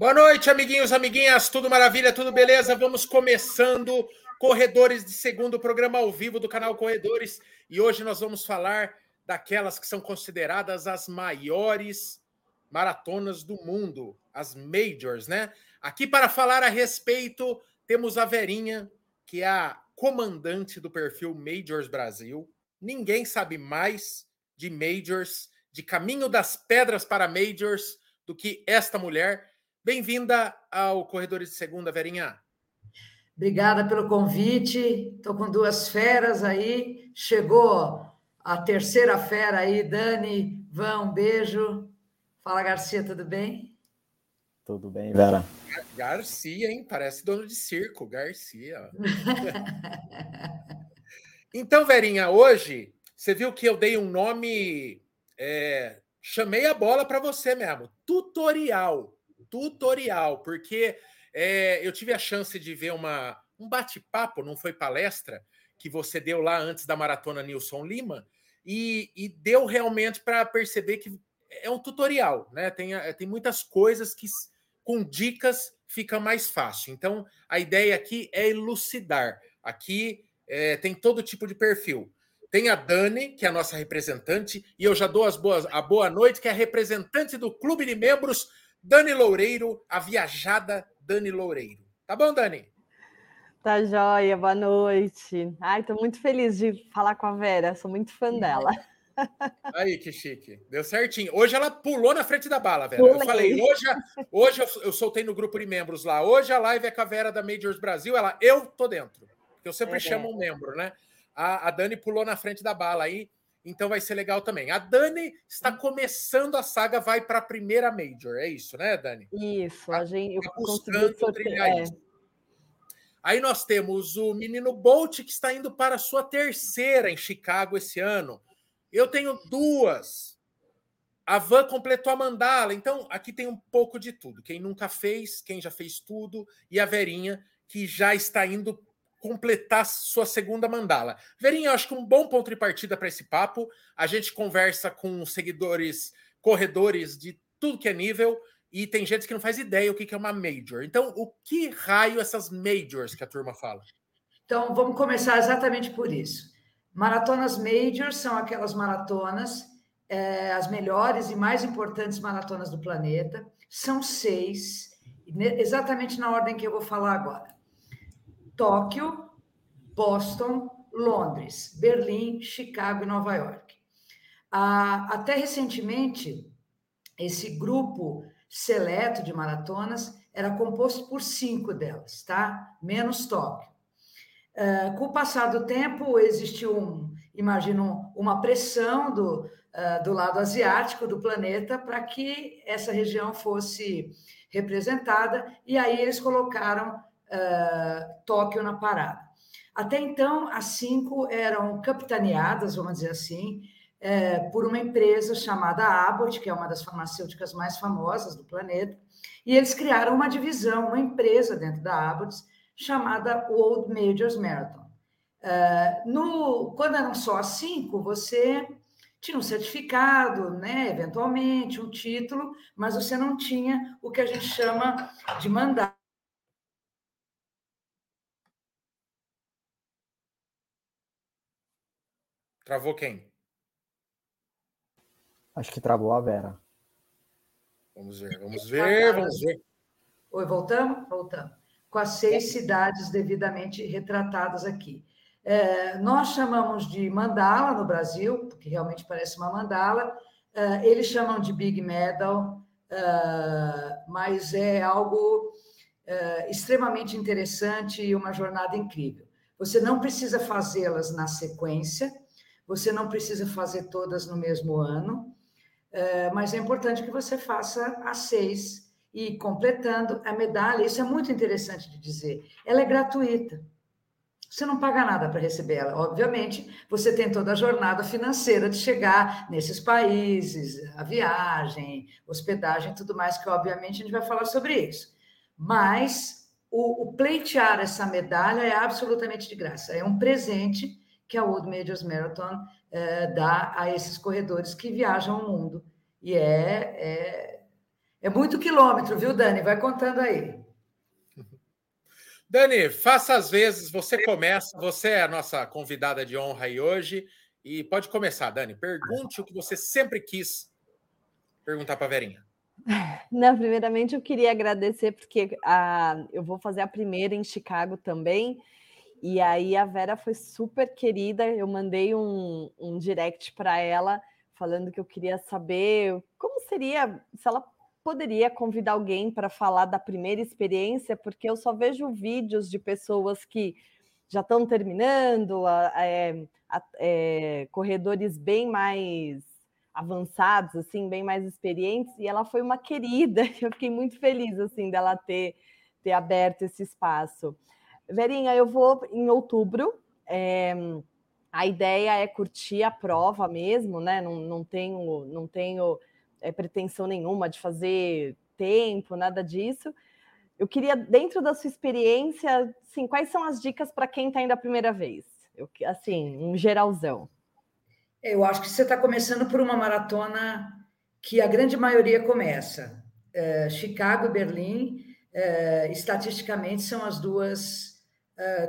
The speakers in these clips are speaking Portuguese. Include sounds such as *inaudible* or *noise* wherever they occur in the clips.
Boa noite, amiguinhos, amiguinhas, tudo maravilha, tudo beleza? Vamos começando Corredores de Segundo, programa ao vivo do canal Corredores. E hoje nós vamos falar daquelas que são consideradas as maiores maratonas do mundo, as majors, né? Aqui para falar a respeito, temos a Verinha, que é a comandante do perfil Majors Brasil. Ninguém sabe mais de majors, de caminho das pedras para majors, do que esta mulher. Bem-vinda ao Corredores de Segunda, Verinha. Obrigada pelo convite. Estou com duas feras aí. Chegou a terceira fera aí, Dani. Vão, um beijo. Fala, Garcia, tudo bem? Tudo bem, Vera. Garcia, hein? Parece dono de circo, Garcia. *laughs* então, Verinha, hoje você viu que eu dei um nome. É, chamei a bola para você mesmo. Tutorial tutorial, porque é, eu tive a chance de ver uma, um bate-papo, não foi palestra, que você deu lá antes da maratona Nilson Lima, e, e deu realmente para perceber que é um tutorial, né? Tem, tem muitas coisas que com dicas fica mais fácil. Então, a ideia aqui é elucidar. Aqui é, tem todo tipo de perfil. Tem a Dani, que é a nossa representante, e eu já dou as boas, a boa noite, que é a representante do clube de membros Dani Loureiro, a viajada Dani Loureiro. Tá bom, Dani? Tá joia, boa noite. Ai, tô muito feliz de falar com a Vera, sou muito fã dela. *laughs* Aí, que chique. Deu certinho. Hoje ela pulou na frente da bala, Vera. Pulei. Eu falei, hoje, hoje eu, eu, soltei no grupo de membros lá. Hoje a live é com a Vera da Majors Brasil. Ela, eu tô dentro. Porque eu sempre é, chamo um membro, né? A, a Dani pulou na frente da bala aí. Então vai ser legal também. A Dani está começando a saga, vai para a primeira Major, é isso, né, Dani? Isso, a gente tá buscando trilhar é. isso. Aí nós temos o menino Bolt que está indo para a sua terceira em Chicago esse ano. Eu tenho duas. A Van completou a mandala, então aqui tem um pouco de tudo. Quem nunca fez, quem já fez tudo, e a Verinha, que já está indo completar sua segunda mandala. Verinha, acho que um bom ponto de partida para esse papo. A gente conversa com seguidores, corredores de tudo que é nível, e tem gente que não faz ideia o que é uma major. Então, o que raio essas majors que a turma fala? Então, vamos começar exatamente por isso. Maratonas majors são aquelas maratonas, é, as melhores e mais importantes maratonas do planeta. São seis, exatamente na ordem que eu vou falar agora. Tóquio, Boston, Londres, Berlim, Chicago e Nova York. Ah, até recentemente, esse grupo seleto de maratonas era composto por cinco delas, tá? Menos Tóquio. Ah, com o passar do tempo, existiu, um, imagino, uma pressão do, ah, do lado asiático do planeta para que essa região fosse representada, e aí eles colocaram uh, Tóquio na parada. Até então, as cinco eram capitaneadas, vamos dizer assim, é, por uma empresa chamada Abbott, que é uma das farmacêuticas mais famosas do planeta, e eles criaram uma divisão, uma empresa dentro da Abbott, chamada World Majors Marathon. É, no, quando eram só as cinco, você tinha um certificado, né, eventualmente, um título, mas você não tinha o que a gente chama de mandato Travou quem? Acho que travou a Vera. Vamos ver, vamos ver, vamos ver. Oi, voltamos? Voltamos. Com as seis cidades devidamente retratadas aqui. É, nós chamamos de mandala no Brasil, porque realmente parece uma mandala. É, eles chamam de Big Medal, é, mas é algo é, extremamente interessante e uma jornada incrível. Você não precisa fazê-las na sequência, você não precisa fazer todas no mesmo ano, é, mas é importante que você faça as seis e completando a medalha. Isso é muito interessante de dizer. Ela é gratuita. Você não paga nada para receber ela. Obviamente, você tem toda a jornada financeira de chegar nesses países, a viagem, hospedagem, tudo mais, que obviamente a gente vai falar sobre isso. Mas o, o pleitear essa medalha é absolutamente de graça. É um presente que a World Majors Marathon é, dá a esses corredores que viajam o mundo. E é, é, É muito quilômetro, viu, Dani? Vai contando aí. *laughs* Dani, faça as vezes, você começa, você é a nossa convidada de honra aí hoje. E pode começar, Dani. Pergunte o que você sempre quis perguntar para a Verinha. *laughs* Não, primeiramente eu queria agradecer, porque a, ah, eu vou fazer a primeira em Chicago também. E aí a Vera foi super querida. Eu mandei um, um direct para ela falando que eu queria saber como seria, se ela poderia convidar alguém para falar da primeira experiência, porque eu só vejo vídeos de pessoas que já estão terminando, é, é, corredores bem mais avançados, assim, bem mais experientes, e ela foi uma querida, *laughs* eu fiquei muito feliz, assim, dela ter, ter aberto esse espaço. Verinha, eu vou em outubro, é, a ideia é curtir a prova mesmo, né, não, não tenho, não tenho é, pretensão nenhuma de fazer tempo, nada disso, eu queria, dentro da sua experiência, assim, quais são as dicas para quem está indo a primeira vez? Eu, assim, um geralzão. Eu acho que você está começando por uma maratona que a grande maioria começa. É, Chicago Berlim, é, estatisticamente, são as duas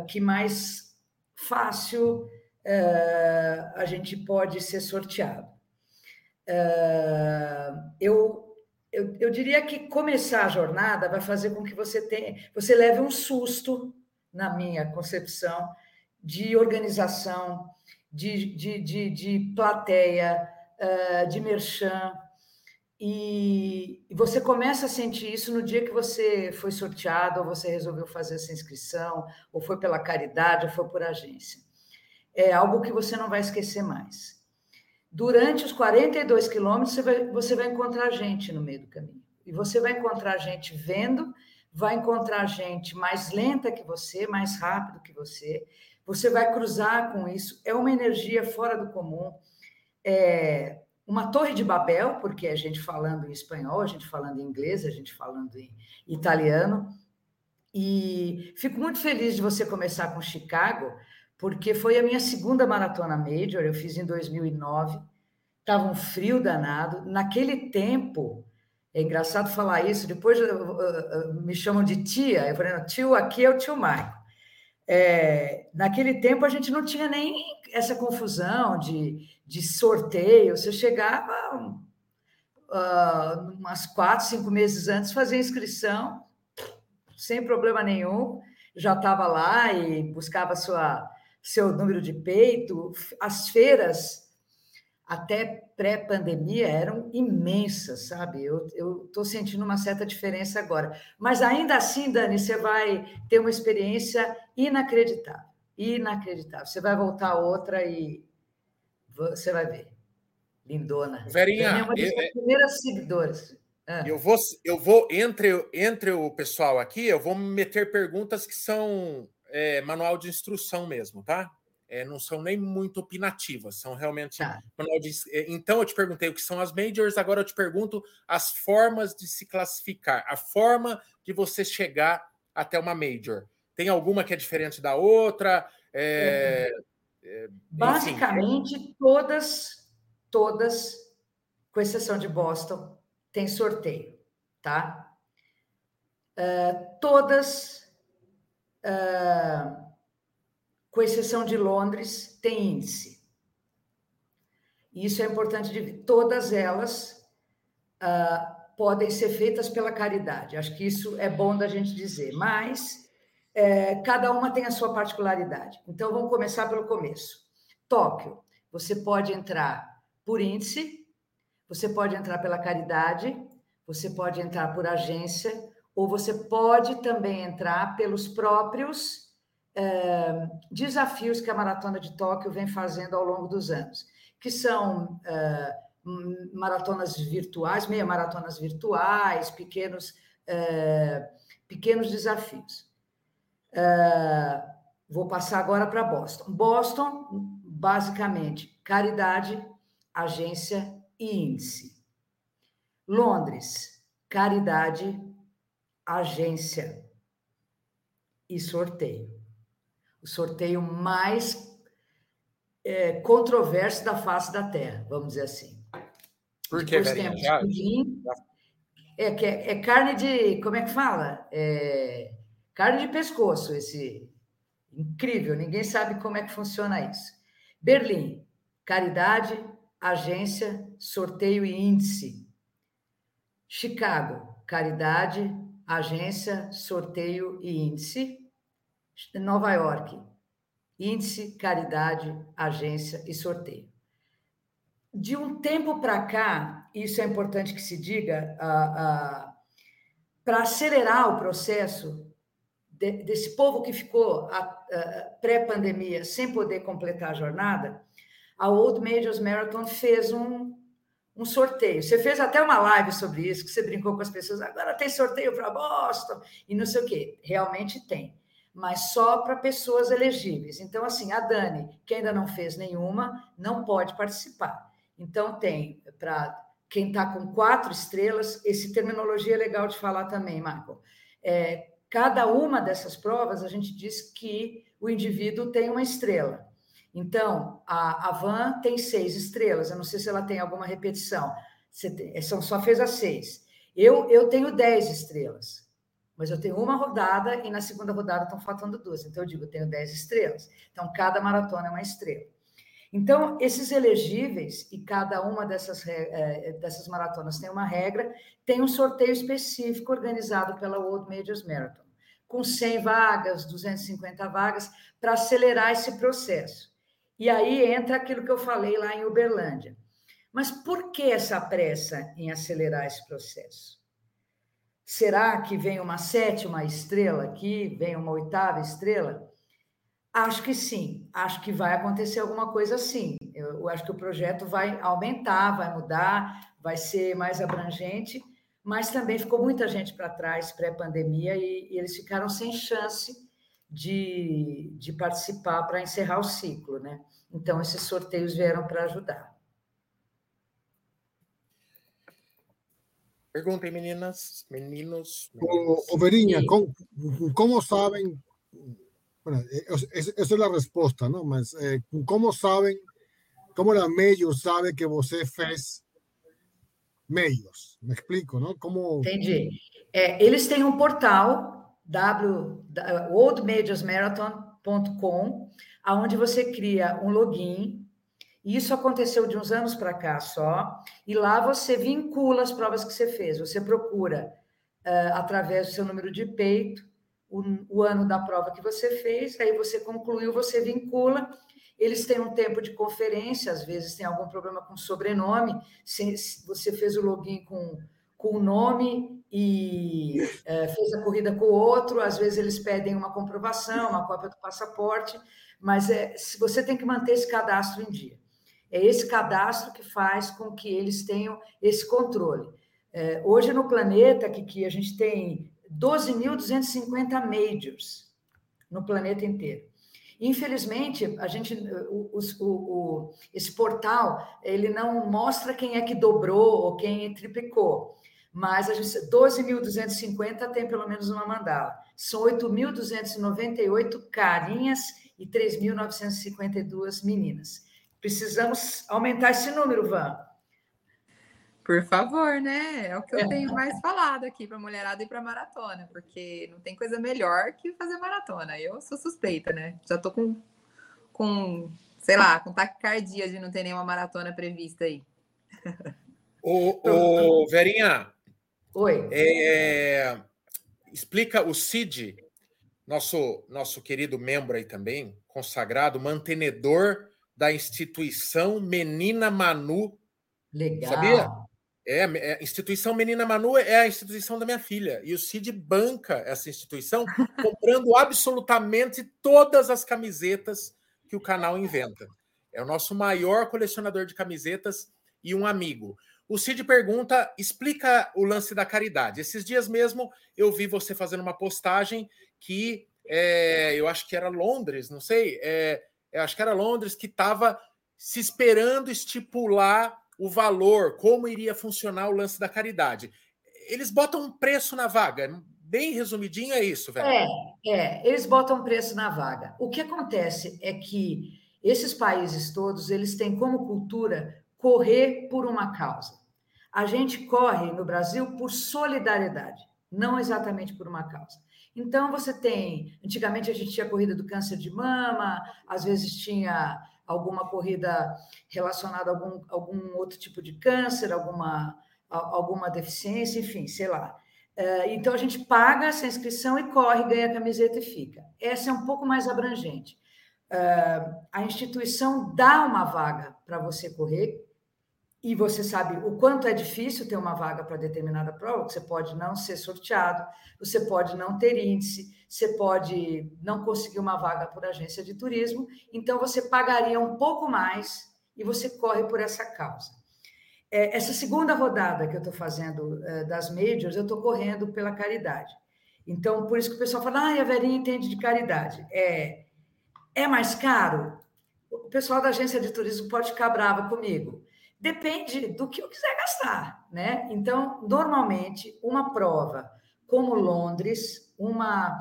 que mais fácil é, a gente pode ser sorteado. É, eu, eu, eu diria que começar a jornada vai fazer com que você tenha, você leve um susto, na minha concepção, de organização, de, de, de, de plateia, uh, de merchan. E você começa a sentir isso no dia que você foi sorteado, ou você resolveu fazer essa inscrição, ou foi pela caridade, ou foi por agência. É algo que você não vai esquecer mais. Durante os 42 quilômetros, você vai, você vai encontrar gente no meio do caminho. E você vai encontrar gente vendo, vai encontrar gente mais lenta que você, mais rápido que você, você vai cruzar com isso. É uma energia fora do comum. É uma torre de Babel, porque a gente falando em espanhol, a gente falando em inglês, a gente falando em italiano. E fico muito feliz de você começar com Chicago, porque foi a minha segunda maratona major, eu fiz em 2009. Estava um frio danado. Naquele tempo, é engraçado falar isso, depois me chamam de tia. Eu falei, tio aqui é o tio Maico. É, naquele tempo a gente não tinha nem essa confusão de, de sorteio. Você chegava uh, umas quatro, cinco meses antes, fazia inscrição, sem problema nenhum, já estava lá e buscava sua, seu número de peito. As feiras até pré-pandemia eram imensas, sabe? Eu estou sentindo uma certa diferença agora. Mas ainda assim, Dani, você vai ter uma experiência inacreditável. Inacreditável. Você vai voltar outra e você vai ver. Lindona. Verinha, é uma das eu, primeiras seguidoras. Ah. Eu vou, eu vou entre, entre o pessoal aqui, eu vou meter perguntas que são é, manual de instrução mesmo, tá? é, não são nem muito opinativas, são realmente. Tá. É, então, eu te perguntei o que são as majors, agora eu te pergunto as formas de se classificar, a forma de você chegar até uma major. Tem alguma que é diferente da outra? É, é, Basicamente, todas, todas, com exceção de Boston, tem sorteio, tá? Uh, todas. Uh, com exceção de Londres, tem índice. Isso é importante de ver. Todas elas uh, podem ser feitas pela caridade. Acho que isso é bom da gente dizer. Mas é, cada uma tem a sua particularidade. Então vamos começar pelo começo. Tóquio, você pode entrar por índice, você pode entrar pela caridade, você pode entrar por agência, ou você pode também entrar pelos próprios é, desafios que a Maratona de Tóquio vem fazendo ao longo dos anos, que são é, maratonas virtuais, meia maratonas virtuais, pequenos, é, pequenos desafios. Vou passar agora para Boston. Boston, basicamente, caridade, agência e índice. Londres, caridade, agência e sorteio o sorteio mais é, controverso da face da Terra, vamos dizer assim. Por que, Depois temos É, que é, é, carne de. Como é que fala? É, carne de pescoço, esse. Incrível, ninguém sabe como é que funciona isso. Berlim, caridade, agência, sorteio e índice. Chicago, caridade, agência, sorteio e índice. Nova York, índice, caridade, agência e sorteio. De um tempo para cá, isso é importante que se diga, para acelerar o processo de, desse povo que ficou pré-pandemia sem poder completar a jornada, a Old Majors Marathon fez um, um sorteio. Você fez até uma live sobre isso, que você brincou com as pessoas, agora tem sorteio para Boston e não sei o quê. Realmente tem, mas só para pessoas elegíveis. Então, assim, a Dani, que ainda não fez nenhuma, não pode participar. Então, tem para quem está com quatro estrelas, esse terminologia é legal de falar também, Marco. É, cada uma dessas provas, a gente diz que o indivíduo tem uma estrela. Então, a, a van tem seis estrelas. Eu não sei se ela tem alguma repetição. Tem, são, só fez as seis. Eu, eu tenho dez estrelas, mas eu tenho uma rodada e na segunda rodada estão faltando duas. Então, eu digo, eu tenho dez estrelas. Então, cada maratona é uma estrela. Então, esses elegíveis, e cada uma dessas, é, dessas maratonas tem uma regra, tem um sorteio específico organizado pela World Majors Marathon, com 100 vagas, 250 vagas, para acelerar esse processo. E aí entra aquilo que eu falei lá em Uberlândia. Mas por que essa pressa em acelerar esse processo? Será que vem uma sétima estrela aqui, vem uma oitava estrela? Acho que sim, acho que vai acontecer alguma coisa assim. Eu, eu acho que o projeto vai aumentar, vai mudar, vai ser mais abrangente, mas também ficou muita gente para trás pré-pandemia e, e eles ficaram sem chance de, de participar para encerrar o ciclo, né? Então, esses sorteios vieram para ajudar. Perguntem, meninas, meninos. O, Verinha, como, como sabem, bueno, essa é a resposta, não? Mas eh, como sabem, como a Meio sabe que você fez meios? Me explico, não? Como... Entendi. É, eles têm um portal www.oldmajorsmarathon.com, aonde você cria um login. Isso aconteceu de uns anos para cá só, e lá você vincula as provas que você fez. Você procura, uh, através do seu número de peito, o, o ano da prova que você fez, aí você concluiu, você vincula. Eles têm um tempo de conferência, às vezes tem algum problema com sobrenome. Se, você fez o login com com o nome e é, fez a corrida com o outro. Às vezes eles pedem uma comprovação, uma cópia do passaporte, mas é, você tem que manter esse cadastro em dia. É esse cadastro que faz com que eles tenham esse controle. É, hoje no planeta, que a gente tem 12.250 majors no planeta inteiro. Infelizmente, a gente, o, o, o, esse portal, ele não mostra quem é que dobrou ou quem triplicou mas a gente 12.250 tem pelo menos uma mandala. São 8.298 carinhas e 3.952 meninas. Precisamos aumentar esse número, Van. Por favor, né? É o que eu é. tenho mais falado aqui para mulherada e para maratona, porque não tem coisa melhor que fazer maratona. Eu sou suspeita, né? Já tô com, com sei lá, com taquicardia de não ter nenhuma maratona prevista aí. *laughs* Ô, ô Verinha, Oi. É, explica o Cid, nosso, nosso querido membro aí também, consagrado, mantenedor da instituição Menina Manu. Legal. Sabia? É, é, a instituição Menina Manu é a instituição da minha filha. E o Cid banca essa instituição *laughs* comprando absolutamente todas as camisetas que o canal inventa. É o nosso maior colecionador de camisetas e um amigo. O Cid pergunta, explica o lance da caridade. Esses dias mesmo eu vi você fazendo uma postagem que é, eu acho que era Londres, não sei, é, acho que era Londres que estava se esperando estipular o valor, como iria funcionar o lance da caridade. Eles botam um preço na vaga, bem resumidinho é isso, velho. É, é, eles botam preço na vaga. O que acontece é que esses países todos, eles têm como cultura correr por uma causa. A gente corre no Brasil por solidariedade, não exatamente por uma causa. Então, você tem. Antigamente, a gente tinha corrida do câncer de mama, às vezes tinha alguma corrida relacionada a algum, algum outro tipo de câncer, alguma, alguma deficiência, enfim, sei lá. É, então, a gente paga essa inscrição e corre, ganha a camiseta e fica. Essa é um pouco mais abrangente. É, a instituição dá uma vaga para você correr, e você sabe o quanto é difícil ter uma vaga para determinada prova, você pode não ser sorteado, você pode não ter índice, você pode não conseguir uma vaga por agência de turismo, então você pagaria um pouco mais e você corre por essa causa. É, essa segunda rodada que eu estou fazendo é, das majors, eu estou correndo pela caridade. Então, por isso que o pessoal fala, ah, a Verinha entende de caridade. É, é mais caro? O pessoal da agência de turismo pode ficar brava comigo Depende do que eu quiser gastar, né? Então, normalmente, uma prova como Londres, uma,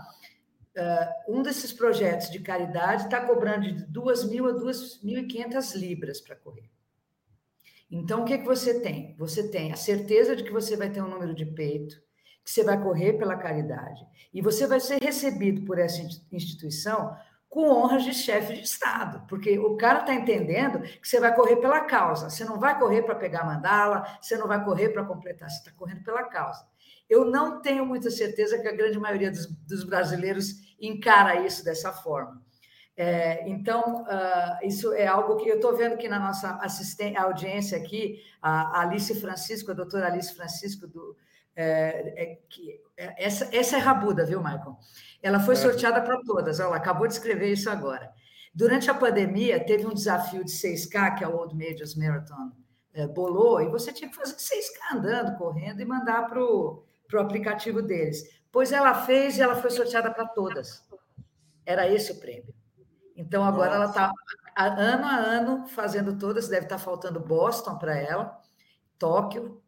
uh, um desses projetos de caridade está cobrando de 2 mil a 2.500 libras para correr. Então, o que, que você tem? Você tem a certeza de que você vai ter um número de peito, que você vai correr pela caridade, e você vai ser recebido por essa instituição com honras de chefe de Estado, porque o cara está entendendo que você vai correr pela causa, você não vai correr para pegar mandala, você não vai correr para completar, você está correndo pela causa. Eu não tenho muita certeza que a grande maioria dos, dos brasileiros encara isso dessa forma. É, então, uh, isso é algo que eu estou vendo que na nossa assistente, audiência aqui, a Alice Francisco, a doutora Alice Francisco, do, é, é, que, é, essa, essa é rabuda, viu, Michael? Ela foi é. sorteada para todas. Ela acabou de escrever isso agora. Durante a pandemia, teve um desafio de 6K, que é o Old Majors Marathon, é, bolou, e você tinha que fazer 6K andando, correndo e mandar para o aplicativo deles. Pois ela fez e ela foi sorteada para todas. Era esse o prêmio. Então, agora Nossa. ela está, ano a ano, fazendo todas. Deve estar tá faltando Boston para ela, Tóquio,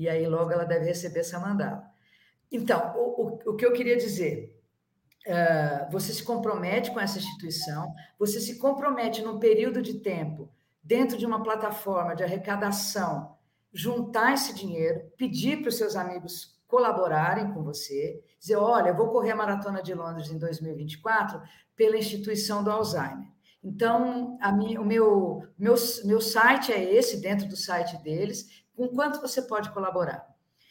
e aí logo ela deve receber essa mandala. Então, o, o, o que eu queria dizer, uh, você se compromete com essa instituição, você se compromete num período de tempo, dentro de uma plataforma de arrecadação, juntar esse dinheiro, pedir para os seus amigos colaborarem com você, dizer, olha, eu vou correr a Maratona de Londres em 2024 pela instituição do Alzheimer. Então, minha, o meu, meu, meu site é esse, dentro do site deles, com quanto você pode colaborar.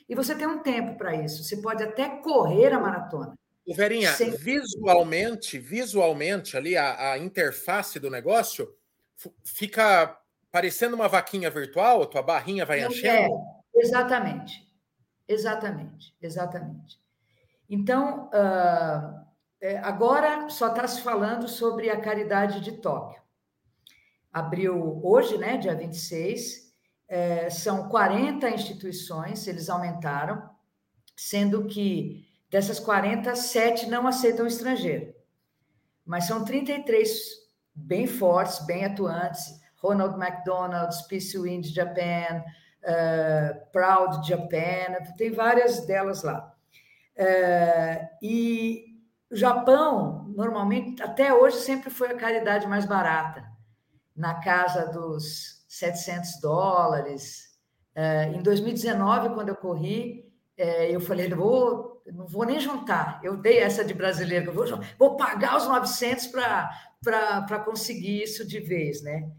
E você tem um tempo para isso. Você pode até correr a maratona. Verinha, Sem... visualmente, visualmente ali a, a, interface do negócio fica parecendo uma vaquinha virtual, a tua barrinha vai Não enchendo. É, exatamente, exatamente, exatamente. Então, uh, agora só está se falando sobre a caridade de Tóquio. Abriu hoje, né, dia 26, é, são 40 instituições, eles aumentaram, sendo que dessas 40, 7 não aceitam estrangeiro. Mas são 33 bem fortes, bem atuantes. Ronald McDonald, Peace Wind Japan, uh, Proud Japan, tem várias delas lá. Uh, e o Japão, normalmente, até hoje, sempre foi a caridade mais barata, na casa dos 700 dólares. É, em 2019, quando eu corri, é, eu falei, vou, não vou nem juntar. Eu dei essa de brasileiro, vou, vou pagar os 900 para conseguir isso de vez, né?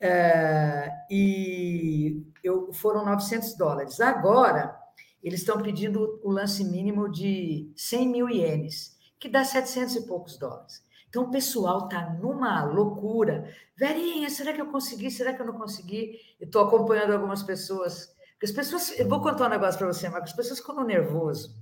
É, e eu, foram 900 dólares. Agora, eles estão pedindo o lance mínimo de 100 mil ienes, que dá 700 e poucos dólares. Então, o pessoal está numa loucura. Verinha, será que eu consegui? Será que eu não consegui? Estou acompanhando algumas pessoas. As pessoas, eu vou contar um negócio para você, Marcos. As pessoas ficam no nervoso.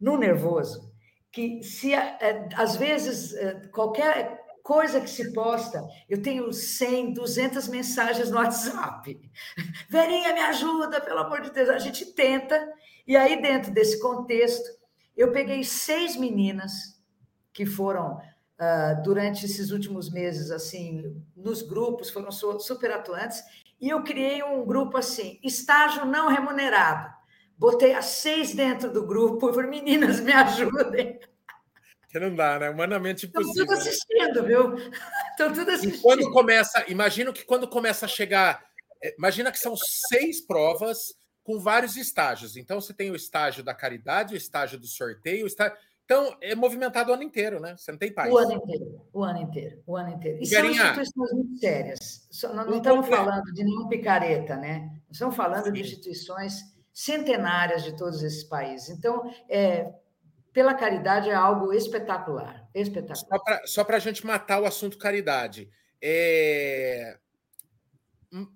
No nervoso. Que se, é, às vezes, é, qualquer coisa que se posta, eu tenho 100, 200 mensagens no WhatsApp. *laughs* Verinha, me ajuda, pelo amor de Deus. A gente tenta. E aí, dentro desse contexto, eu peguei seis meninas que foram uh, durante esses últimos meses, assim, nos grupos, foram super atuantes, e eu criei um grupo assim, estágio não remunerado. Botei as seis dentro do grupo, falei, meninas, *laughs* me ajudem. Que não dá, né? Humanamente impossível. Estão tudo assistindo, viu? *laughs* Estão tudo assistindo. E quando começa, imagino que quando começa a chegar é, imagina que são seis provas com vários estágios. Então, você tem o estágio da caridade, o estágio do sorteio, o estágio... Então, é movimentado o ano inteiro, né? Você não tem paz. O ano inteiro, o ano inteiro, o ano inteiro. E Garinha, são instituições muito sérias. Não, não estamos falando de nenhum picareta, né? Estamos falando Sim. de instituições centenárias de todos esses países. Então, é, pela caridade é algo espetacular, espetacular. Só para a gente matar o assunto caridade. É...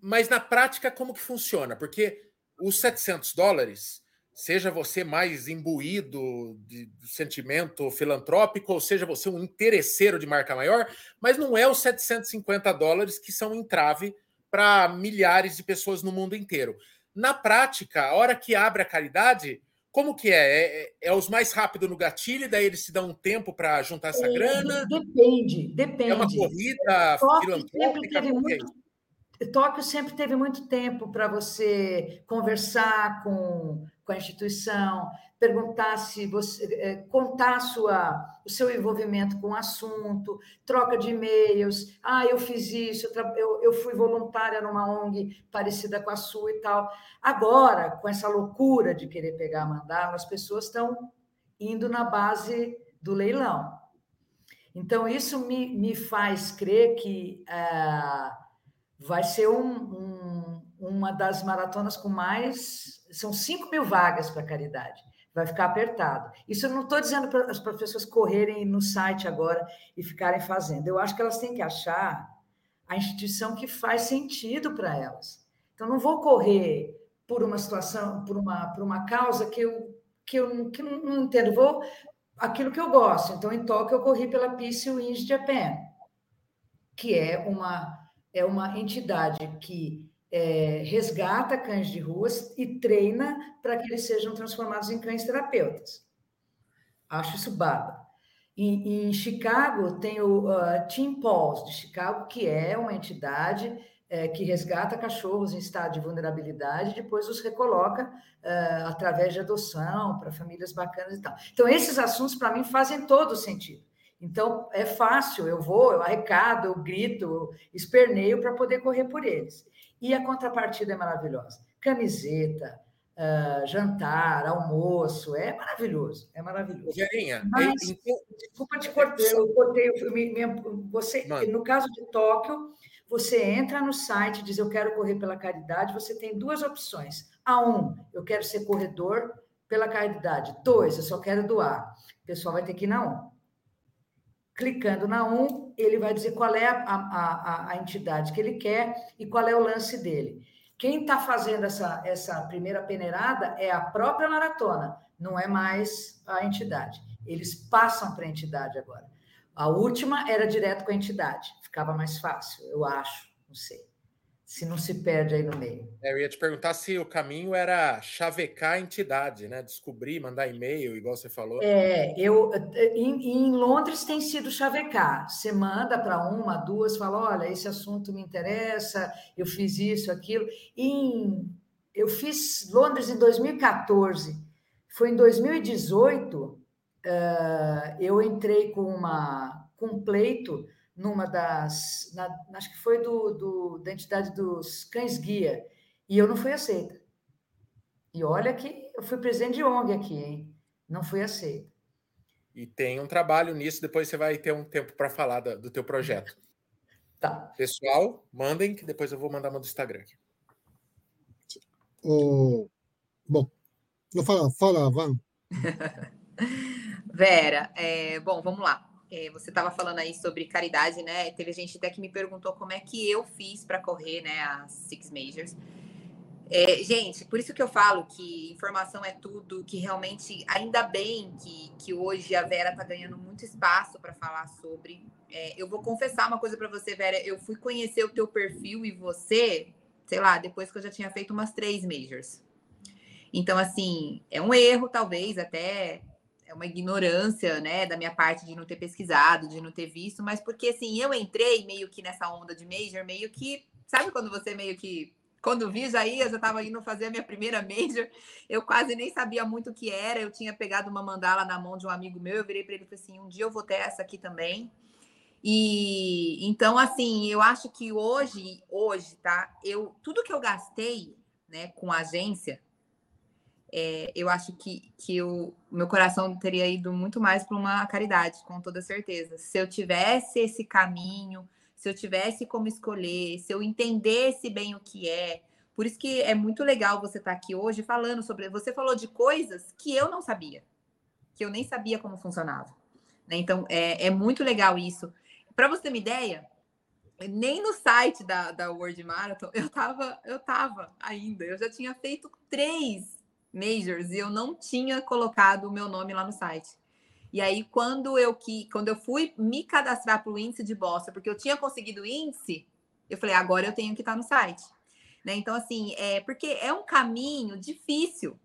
Mas na prática, como que funciona? Porque os 700 dólares seja você mais imbuído de, de, sentimento filantrópico, ou seja você um interesseiro de marca maior, mas não é os 750 dólares que são entrave para milhares de pessoas no mundo inteiro. Na prática, a hora que abre a caridade, como que é? É, é os mais rápido no gatilho, daí eles se dão um tempo para juntar essa é, grana? Depende, depende. É uma corrida filantrópica? Teve muito, Tóquio sempre teve muito tempo para você conversar com, com a instituição, perguntar se você é, contar sua, o seu envolvimento com o assunto, troca de e-mails. Ah, eu fiz isso, eu, eu fui voluntária numa ONG parecida com a sua e tal. Agora, com essa loucura de querer pegar mandala, as pessoas estão indo na base do leilão. Então, isso me, me faz crer que. Ah, vai ser um, um, uma das maratonas com mais. São 5 mil vagas para caridade. Vai ficar apertado. Isso eu não estou dizendo para as pessoas correrem no site agora e ficarem fazendo. Eu acho que elas têm que achar a instituição que faz sentido para elas. Então, não vou correr por uma situação, por uma, por uma causa que eu, que eu que não, entendo. Vou aquilo que eu gosto. Então, em Tóquio, eu corri pela Peace Wings Japan, que é uma é uma entidade que é, resgata cães de ruas e treina para que eles sejam transformados em cães terapeutas. Acho isso bárbaro. Em, em Chicago tem o uh, Team Paws de Chicago, que é uma entidade é, que resgata cachorros em estado de vulnerabilidade e depois os recoloca uh, através de adoção para famílias bacanas e tal. Então, esses assuntos, para mim, fazem todo sentido. Então, é fácil, eu vou, eu arrecado, eu grito, eu esperneio para poder correr por eles. E a contrapartida é maravilhosa. Camiseta, uh, jantar, almoço, é maravilhoso, é maravilhoso. Gerinha, Mas, então... desculpa te cortar, eu cortei, você, Mano. no caso de Tóquio, você entra no site e diz eu quero correr pela caridade, você tem duas opções. A um, eu quero ser corredor pela caridade. Dois, eu só quero doar. O pessoal vai ter que ir na um. Clicando na 1, ele vai dizer qual é a, a, a entidade que ele quer e qual é o lance dele. Quem está fazendo essa, essa primeira peneirada é a própria maratona, não é mais a entidade. Eles passam para a entidade agora. A última era direto com a entidade, ficava mais fácil, eu acho, não sei se não se perde aí no meio. É, eu ia te perguntar se o caminho era chavecar a entidade, né? Descobrir, mandar e-mail, igual você falou. É, eu em, em Londres tem sido chavecar. Você manda para uma, duas, fala: olha, esse assunto me interessa, eu fiz isso, aquilo. Em, eu fiz Londres em 2014. Foi em 2018, uh, eu entrei com uma com um pleito numa das. Na, acho que foi do, do, da entidade dos cães guia, e eu não fui aceita. E olha que eu fui presidente de ONG aqui, hein? Não fui aceita. E tem um trabalho nisso, depois você vai ter um tempo para falar do, do teu projeto. *laughs* Tá. Pessoal, mandem, que depois eu vou mandar uma do Instagram. Oh, bom, não fala, fala, Van. *laughs* Vera, é, bom, vamos lá. É, você estava falando aí sobre caridade, né? Teve gente até que me perguntou como é que eu fiz para correr, né, as Six Majors. É, gente, por isso que eu falo que informação é tudo, que realmente, ainda bem que, que hoje a Vera está ganhando muito espaço para falar sobre. É, eu vou confessar uma coisa para você, Vera. Eu fui conhecer o teu perfil e você, sei lá, depois que eu já tinha feito umas três majors. Então, assim, é um erro, talvez, até é uma ignorância, né, da minha parte de não ter pesquisado, de não ter visto, mas porque assim, eu entrei meio que nessa onda de major, meio que, sabe quando você meio que quando vi já ia, já estava indo fazer a minha primeira major, eu quase nem sabia muito o que era, eu tinha pegado uma mandala na mão de um amigo meu, eu virei para ele e falei assim, um dia eu vou ter essa aqui também. E então, assim, eu acho que hoje, hoje, tá? Eu tudo que eu gastei, né, com a agência, é, eu acho que, que o meu coração teria ido muito mais para uma caridade, com toda certeza. Se eu tivesse esse caminho, se eu tivesse como escolher, se eu entendesse bem o que é. Por isso que é muito legal você estar tá aqui hoje falando sobre. Você falou de coisas que eu não sabia, que eu nem sabia como funcionava. Né? Então, é, é muito legal isso. Para você ter uma ideia, nem no site da, da World Marathon eu estava eu tava ainda. Eu já tinha feito três majors e eu não tinha colocado o meu nome lá no site. E aí, quando eu, que, quando eu fui me cadastrar para o índice de Boston, porque eu tinha conseguido o índice, eu falei, agora eu tenho que estar no site. Né? Então, assim, é porque é um caminho difícil,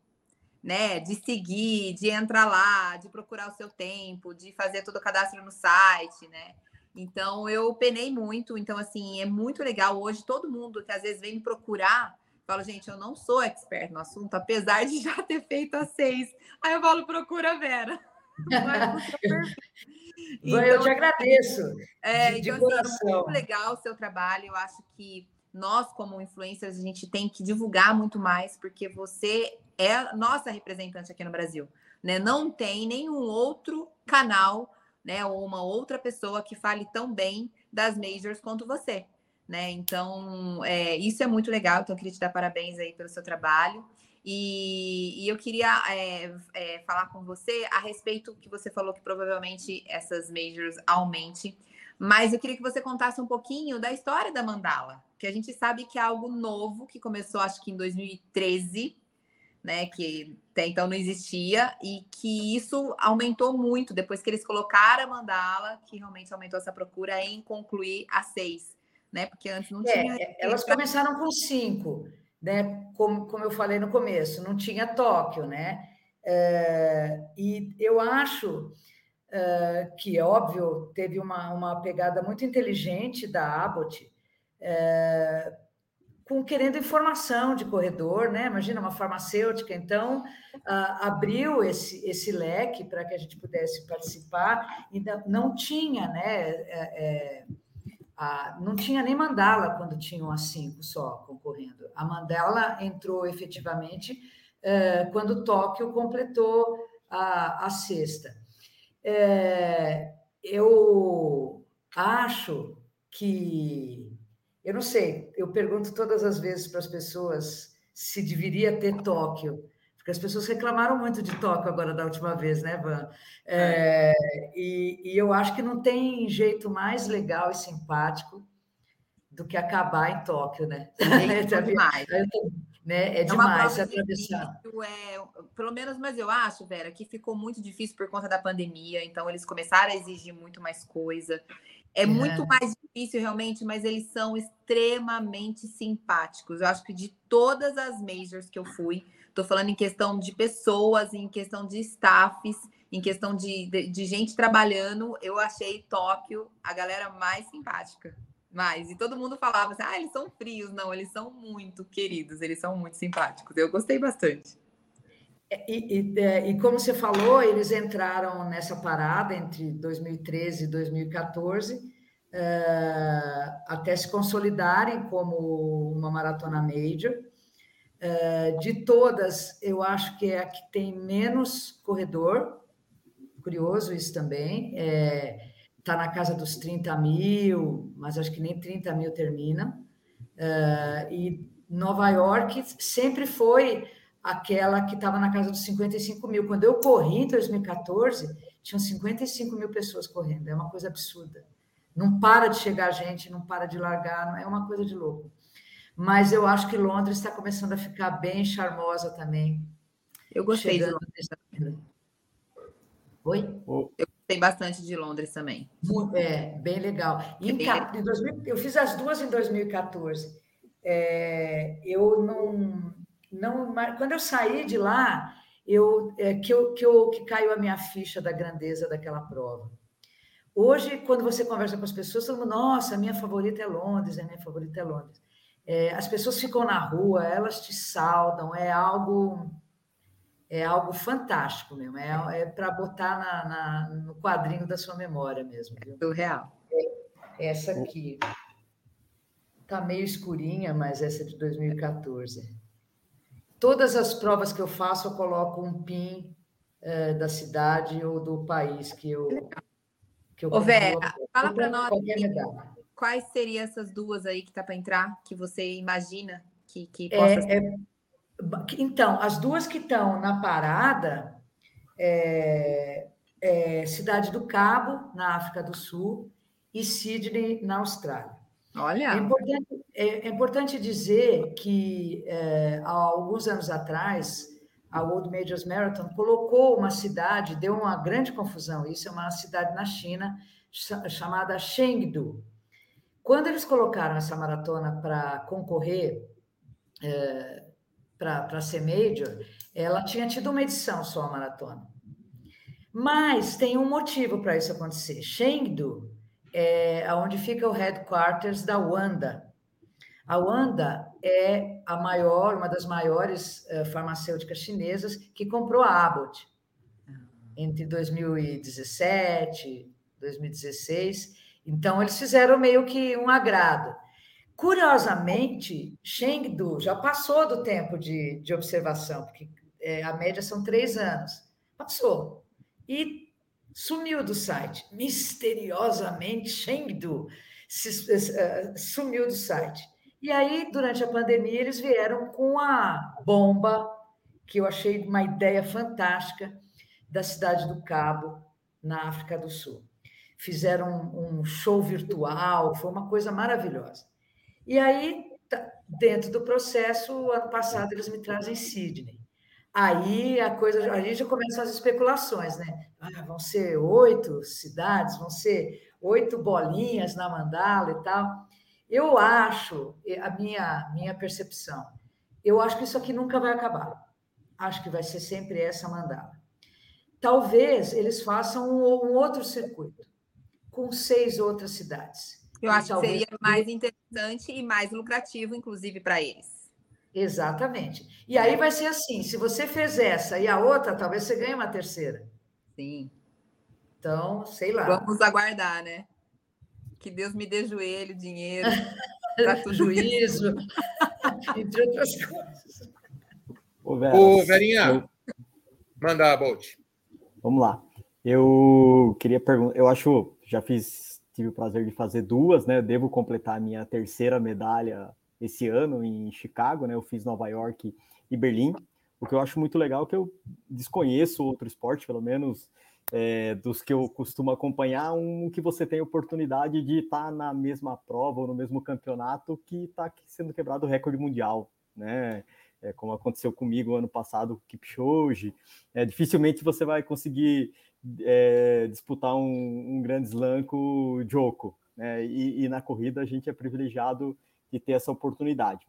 né? De seguir, de entrar lá, de procurar o seu tempo, de fazer todo o cadastro no site, né? Então, eu penei muito. Então, assim, é muito legal. Hoje, todo mundo que às vezes vem me procurar, fala, gente, eu não sou expert no assunto, apesar de já ter feito a seis. Aí eu falo, procura a Vera. *laughs* *laughs* então, eu te agradeço. É, de, de então, assim, muito legal o seu trabalho. Eu acho que nós, como influencers, a gente tem que divulgar muito mais, porque você é a nossa representante aqui no Brasil. Né? Não tem nenhum outro canal, né, ou uma outra pessoa que fale tão bem das majors quanto você. Né? Então, é, isso é muito legal. Então, eu queria te dar parabéns aí pelo seu trabalho. E, e eu queria é, é, falar com você a respeito que você falou que provavelmente essas majors aumente, mas eu queria que você contasse um pouquinho da história da mandala, que a gente sabe que é algo novo que começou acho que em 2013, né, que até então não existia e que isso aumentou muito depois que eles colocaram a mandala, que realmente aumentou essa procura em concluir a seis, né? Porque antes não é, tinha. Elas começaram com cinco né? Como, como eu falei no começo, não tinha Tóquio, né? É, e eu acho é, que, óbvio, teve uma, uma pegada muito inteligente da Abbott, é, com querendo informação de corredor, né? Imagina uma farmacêutica, então abriu esse, esse leque para que a gente pudesse participar, e não tinha, né? É, é não tinha nem mandala quando tinham as cinco só concorrendo. A mandala entrou efetivamente é, quando Tóquio completou a, a sexta. É, eu acho que, eu não sei, eu pergunto todas as vezes para as pessoas se deveria ter Tóquio porque as pessoas reclamaram muito de Tóquio agora da última vez, né, Van? É, e, e, eu acho que não tem jeito mais legal e simpático do que acabar em Tóquio, né? *laughs* É demais. né? É, é demais atravessar. É, pelo menos, mas eu acho, Vera, que ficou muito difícil por conta da pandemia, então eles começaram a exigir muito mais coisa. É, é, muito mais difícil, realmente, mas eles são extremamente simpáticos. Eu acho que de todas as majors que eu fui, Estou falando em questão de pessoas, em questão de staffs, em questão de, de, de, gente trabalhando. Eu achei Tóquio a galera mais simpática. Mais. E todo mundo falava assim: ah, eles são frios. Não, eles são muito queridos, eles são muito simpáticos. Eu gostei bastante. É, e, e, é, e como você falou, eles entraram nessa parada entre 2013 e 2014. Uh, até se consolidarem como uma maratona major. É, de todas, eu acho que é a que tem menos corredor, curioso isso também, está é, tá na casa dos 30 mil, mas acho que nem 30 mil termina. É, e Nova York sempre foi aquela que estava na casa dos 55 mil. Quando eu corri em 2014, tinham 55 mil pessoas correndo, é uma coisa absurda. Não para de chegar gente, não para de largar, é uma coisa de louco mas eu acho que Londres está começando a ficar bem charmosa também. Eu gostei de Londres. Oi? Eu gostei bastante de Londres também. É, bem legal. É em, em 2000, eu fiz as duas em 2014. É, eu não, não. Quando eu saí de lá, eu, é, que, eu, que, eu, que caiu a minha ficha da grandeza daquela prova. Hoje, quando você conversa com as pessoas, todo mundo, nossa, a minha favorita é Londres, a minha favorita é Londres. É, as pessoas ficam na rua, elas te saudam, é algo é algo fantástico mesmo, é, é para botar na, na, no quadrinho da sua memória mesmo. Viu? real. É, Essa aqui. Tá meio escurinha, mas essa é de 2014. Todas as provas que eu faço, eu coloco um PIN é, da cidade ou do país que eu. Que eu Ô, Vera, fala para nós quais seriam essas duas aí que tá para entrar, que você imagina que, que é, possa é, é, Então, as duas que estão na parada é, é Cidade do Cabo, na África do Sul, e Sydney, na Austrália. Olha! É importante, é, é importante dizer que é, há alguns anos atrás, a World Majors Marathon colocou uma cidade, deu uma grande confusão. Isso é uma cidade na China chamada Chengdu. Quando eles colocaram essa maratona para concorrer é, para ser major, ela tinha tido uma edição só a maratona. Mas tem um motivo para isso acontecer. Chengdu é onde fica o headquarters da Wanda. A Wanda é a maior, uma das maiores uh, farmacêuticas chinesas que comprou a Abbott entre 2017 2016. Então, eles fizeram meio que um agrado. Curiosamente, Chengdu já passou do tempo de, de observação, porque é, a média são três anos. Passou. E sumiu do site. Misteriosamente, Chengdu se, uh, sumiu do site. E aí, durante a pandemia, eles vieram com a bomba, que eu achei uma ideia fantástica, da cidade do Cabo, na África do Sul. Fizeram um, show virtual, foi uma coisa maravilhosa. E aí, tá, dentro do processo, ano passado eles me trazem Sydney. Aí a coisa, a gente já começa as especulações, né? Ah, vão ser oito cidades, vão ser oito bolinhas na mandala e tal. Eu acho, a minha, minha percepção, eu acho que isso aqui nunca vai acabar. Acho que vai ser sempre essa mandala. Talvez eles façam um, um outro circuito, com seis outras cidades. Eu acho que seria mais interessante e mais lucrativo, inclusive, para eles. Exatamente. E aí vai ser assim: se você fez essa e a outra, talvez você ganhe uma terceira. Sim. Então, sei lá. Vamos aguardar, né? Que Deus me dê joelho, dinheiro, *laughs* juízo, entre outras coisas. Ô, Vera, Ô Verinha, eu... manda a Bolt. Vamos lá. Eu queria perguntar, eu acho, já fiz tive o prazer de fazer duas, né? devo completar a minha terceira medalha esse ano em Chicago, né? Eu fiz Nova York e Berlim. O que eu acho muito legal é que eu desconheço outro esporte, pelo menos é, dos que eu costumo acompanhar, um que você tem oportunidade de estar na mesma prova ou no mesmo campeonato que está sendo quebrado o recorde mundial, né? É, como aconteceu comigo ano passado com o Kipchoge. É, dificilmente você vai conseguir é, disputar um, um grande slam com o Joko, né? E, e, na corrida a gente é privilegiado de ter essa oportunidade.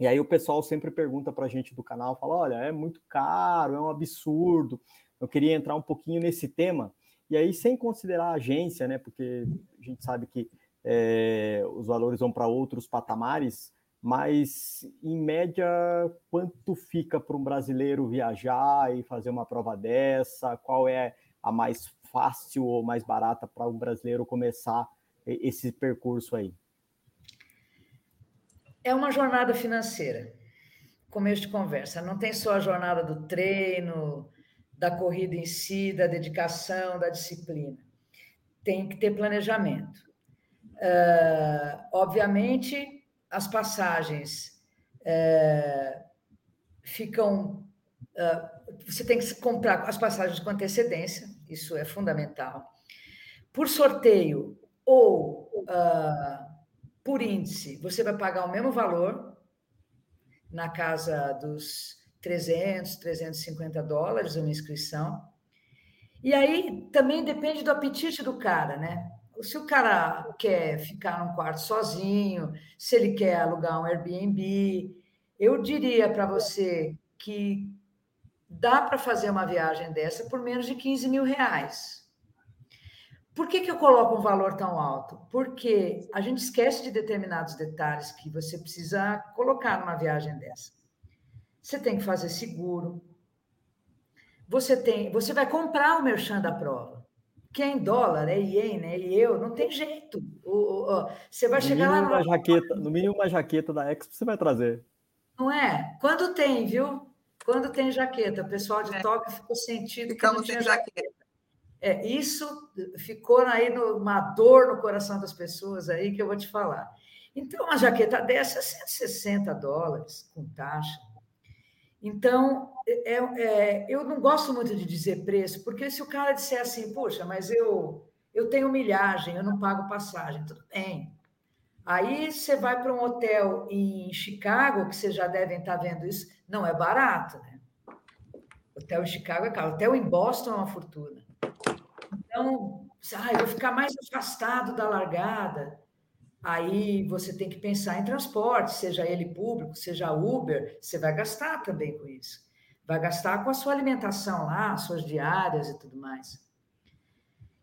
E aí o pessoal sempre pergunta para a gente do canal, fala, olha, é muito caro, é um absurdo. Eu queria entrar um pouquinho nesse tema, e aí sem considerar a agência, né? Porque a gente sabe que é, os valores vão para outros patamares, mas em média, quanto fica para um brasileiro viajar e fazer uma prova dessa? Qual é a mais fácil ou mais barata para um brasileiro começar esse percurso aí? É uma jornada financeira. Começo de conversa. Não tem só a jornada do treino, da corrida em si, da dedicação, da disciplina. Tem que ter planejamento. Uh, obviamente, as passagens uh, ficam uh, você tem que comprar as passagens com antecedência, isso é fundamental. Por sorteio ou uh, por índice, você vai pagar o mesmo valor, na casa dos 300, 350 dólares uma inscrição. E aí também depende do apetite do cara, né? Se o cara quer ficar num quarto sozinho, se ele quer alugar um Airbnb, eu diria para você que dá para fazer uma viagem dessa por menos de 15 mil reais. Por que, que eu coloco um valor tão alto? Porque a gente esquece de determinados detalhes que você precisa colocar numa viagem dessa. Você tem que fazer seguro. Você tem, você vai comprar o merchan da prova. que é em dólar, é ien, né? E eu, não tem jeito. O, o, você vai no chegar lá. Jaqueta, no mínimo, uma jaqueta da Expo você vai trazer. Não é? Quando tem, viu? Quando tem jaqueta, o pessoal de é. Tóquio ficou sentindo Ficamos que não tinha jaqueta. jaqueta. É, isso ficou aí no, uma dor no coração das pessoas aí que eu vou te falar. Então, uma jaqueta dessa é 160 dólares com taxa. Então, é, é, eu não gosto muito de dizer preço, porque se o cara disser assim, poxa, mas eu, eu tenho milhagem, eu não pago passagem, tudo bem. Aí você vai para um hotel em Chicago, que vocês já devem estar vendo isso, não é barato, né? Hotel em Chicago é caro, hotel em Boston é uma fortuna. Então, ah, eu vou ficar mais afastado da largada. Aí você tem que pensar em transporte, seja ele público, seja Uber, você vai gastar também com isso. Vai gastar com a sua alimentação lá, suas diárias e tudo mais.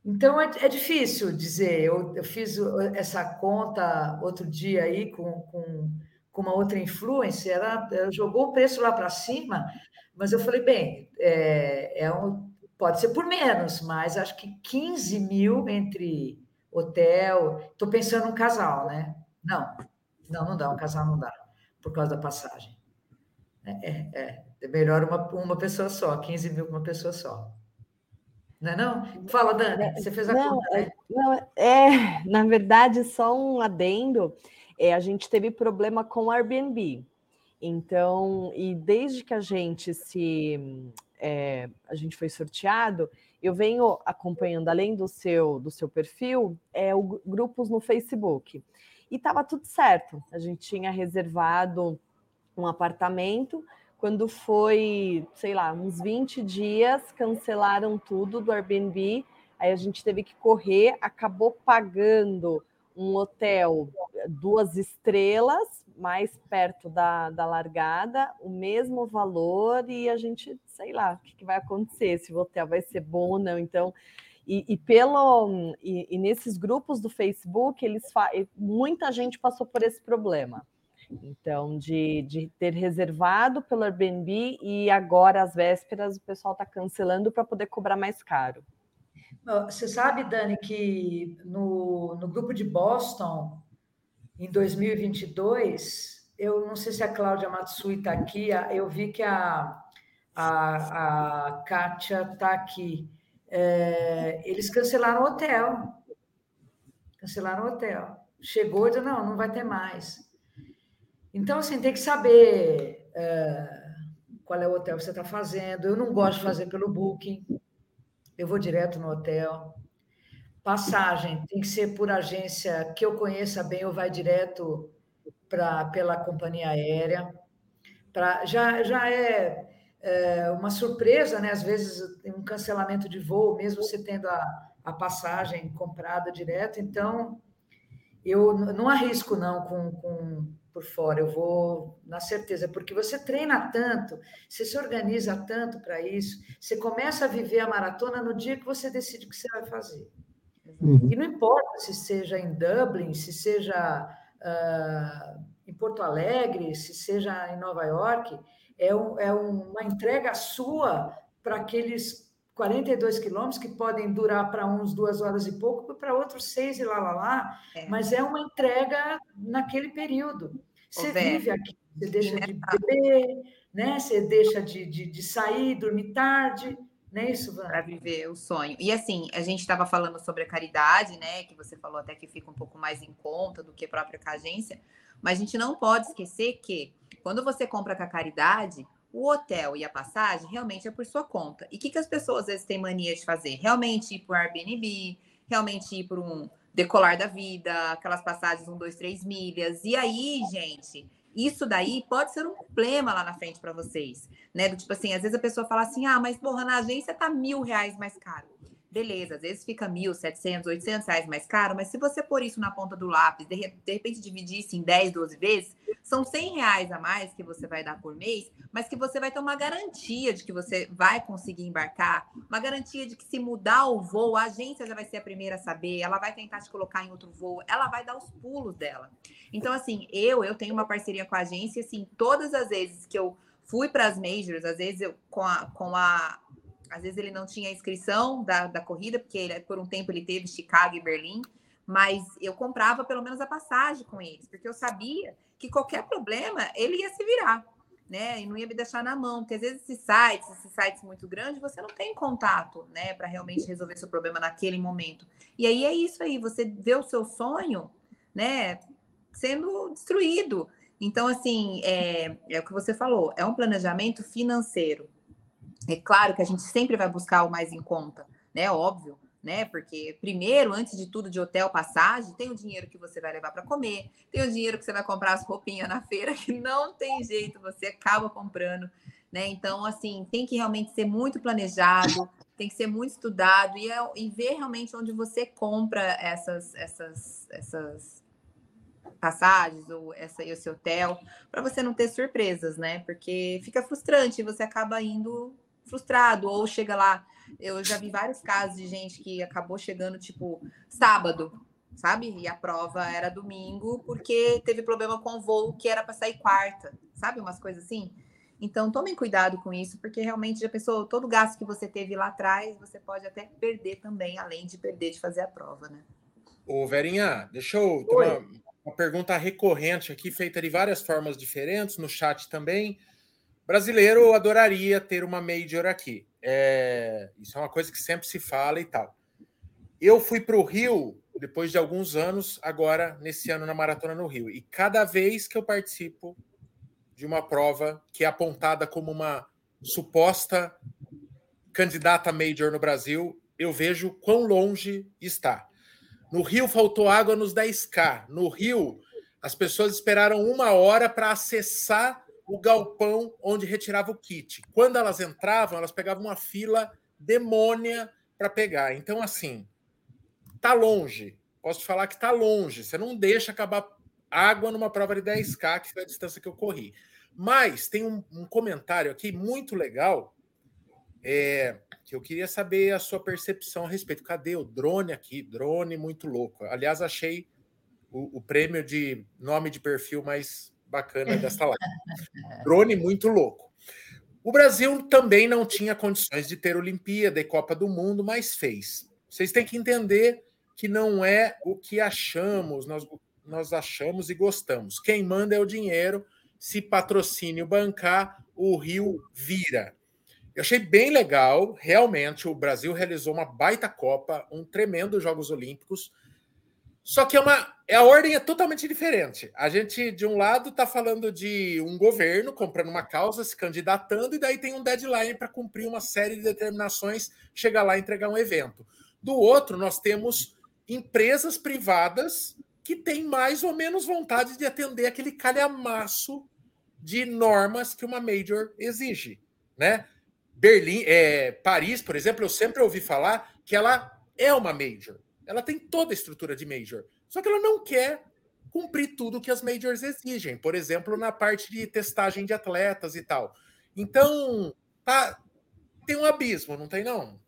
Então é, é difícil dizer. Eu, eu, fiz essa conta outro dia aí com, com, com uma outra influencer, ela, ela jogou o preço lá para cima, mas eu falei, bem, é, é um, pode ser por menos, mas acho que 15 mil entre hotel. Estou pensando um casal, né? Não, não, não dá. Um casal não dá, por causa da passagem. É, é, é, é melhor uma, uma pessoa só, 15 mil para uma pessoa só. Não é não? Fala, Dani, você fez a não, conta, né? Não, é, na verdade, só um adendo. É, a gente teve problema com o Airbnb. Então, e desde que a gente se é, a gente foi sorteado, eu venho acompanhando, além do seu do seu perfil, é, o, grupos no Facebook. E estava tudo certo. A gente tinha reservado um apartamento. Quando foi, sei lá, uns 20 dias, cancelaram tudo do Airbnb. Aí a gente teve que correr, acabou pagando um hotel duas estrelas, mais perto da, da largada, o mesmo valor, e a gente, sei lá, o que, que vai acontecer, se o hotel vai ser bom ou não. Então, e, e pelo e, e, nesses grupos do Facebook, eles muita gente passou por esse problema. Então, de, de ter reservado pelo Airbnb e agora, às vésperas, o pessoal está cancelando para poder cobrar mais caro. Você sabe, Dani, que no, no grupo de Boston, em 2022, eu não sei se a Cláudia Matsui está aqui, eu vi que a, a, a Kátia está aqui. É, eles cancelaram o hotel. Cancelaram o hotel. Chegou e disse, não, não vai ter mais. Então, assim, tem que saber é, qual é o hotel que você está fazendo. Eu não gosto de fazer pelo Booking eu vou direto no hotel. Passagem tem que ser por agência que eu conheça bem ou vai direto pra, pela companhia aérea. Pra, já, já é, é uma surpresa, né? Às vezes um cancelamento de voo, mesmo você tendo a, a passagem comprada direto. Então, eu não arrisco não com, com por fora, eu vou na certeza, porque você treina tanto, você se organiza tanto para isso, você começa a viver a maratona no dia que você decide o que você vai fazer. Uhum. E não importa se seja em Dublin, se seja uh, em Porto Alegre, se seja em Nova York, é, um, é uma entrega sua para aqueles 42 quilômetros que podem durar para uns duas horas e pouco, para outros seis e lá, lá, lá, é. mas é uma entrega naquele período. Você vive aqui, você deixa de beber, né? você deixa de, de, de sair, dormir tarde, não é isso, Para viver o sonho. E assim, a gente estava falando sobre a caridade, né? Que você falou até que fica um pouco mais em conta do que a própria agência, mas a gente não pode esquecer que quando você compra com a caridade, o hotel e a passagem realmente é por sua conta. E o que, que as pessoas às vezes têm mania de fazer? Realmente ir por Airbnb, realmente ir por um decolar da vida, aquelas passagens um, dois, três milhas. E aí, gente, isso daí pode ser um problema lá na frente para vocês, né? Do tipo assim, às vezes a pessoa fala assim, ah, mas porra, na agência tá mil reais mais caro beleza, às vezes fica mil, setecentos, oitocentos reais mais caro, mas se você pôr isso na ponta do lápis, de, repente dividir isso em 10, 12 vezes, são 100 reais a mais que você vai dar por mês, mas que você vai ter uma garantia de que você vai conseguir embarcar, uma garantia de que se mudar o voo, a agência já vai ser a primeira a saber, ela vai tentar te colocar em outro voo, ela vai dar os pulos dela. Então, assim, eu, eu tenho uma parceria com a agência, assim, todas as vezes que eu fui para as majors, às vezes eu com a, com a às vezes ele não tinha inscrição da, da corrida, porque ele, por um tempo ele teve Chicago e Berlim, mas eu comprava pelo menos a passagem com eles, porque eu sabia que qualquer problema ele ia se virar, né? E não ia me deixar na mão, porque às vezes esses sites, esses sites muito grandes, você não tem contato, né, para realmente resolver seu problema naquele momento. E aí é isso aí, você vê o seu sonho, né, sendo destruído. Então, assim, é, é o que você falou, é um planejamento financeiro. É claro que a gente sempre vai buscar o mais em conta, né? Óbvio, né? Porque primeiro, antes de tudo, de hotel, passagem, tem o dinheiro que você vai levar para comer, tem o dinheiro que você vai comprar as roupinhas na feira, que não tem jeito, você acaba comprando, né? Então, assim, tem que realmente ser muito planejado, tem que ser muito estudado e, é, e ver realmente onde você compra essas, essas, essas passagens ou essa, esse hotel, para você não ter surpresas, né? Porque fica frustrante, você acaba indo frustrado, ou chega lá. Eu já vi vários casos de gente que acabou chegando, tipo, sábado, sabe? E a prova era domingo, porque teve problema com o voo que era para sair quarta, sabe? Umas coisas assim. Então, tomem cuidado com isso, porque realmente já pensou, todo o gasto que você teve lá atrás, você pode até perder também, além de perder de fazer a prova, né? Ô, Verinha, deixa eu ter uma, uma pergunta recorrente aqui, feita de várias formas diferentes, no chat também. Brasileiro adoraria ter uma major aqui. É, isso é uma coisa que sempre se fala e tal. Eu fui para o Rio depois de alguns anos, agora nesse ano na maratona no Rio. E cada vez que eu participo de uma prova que é apontada como uma suposta candidata major no Brasil, eu vejo quão longe está. No Rio faltou água nos 10K. No Rio, as pessoas esperaram uma hora para acessar o galpão onde retirava o kit. Quando elas entravam, elas pegavam uma fila demônia para pegar. Então, assim, tá longe. Posso te falar que tá longe. Você não deixa acabar água numa prova de 10K, que foi a distância que eu corri. Mas tem um, um comentário aqui muito legal é, que eu queria saber a sua percepção a respeito. Cadê o drone aqui? Drone muito louco. Aliás, achei o, o prêmio de nome de perfil mais bacana dessa live. Drone muito louco. O Brasil também não tinha condições de ter Olimpíada e Copa do Mundo, mas fez. Vocês têm que entender que não é o que achamos, nós, nós achamos e gostamos. Quem manda é o dinheiro. Se patrocínio bancar, o Rio vira. Eu achei bem legal, realmente. O Brasil realizou uma baita Copa, um tremendo Jogos Olímpicos. Só que é uma, a ordem é totalmente diferente. A gente, de um lado, está falando de um governo comprando uma causa, se candidatando, e daí tem um deadline para cumprir uma série de determinações, chegar lá e entregar um evento. Do outro, nós temos empresas privadas que têm mais ou menos vontade de atender aquele calhamaço de normas que uma major exige, né? Berlim, é, Paris, por exemplo, eu sempre ouvi falar que ela é uma major. Ela tem toda a estrutura de major. Só que ela não quer cumprir tudo que as majors exigem, por exemplo, na parte de testagem de atletas e tal. Então, tá, tem um abismo, não tem não?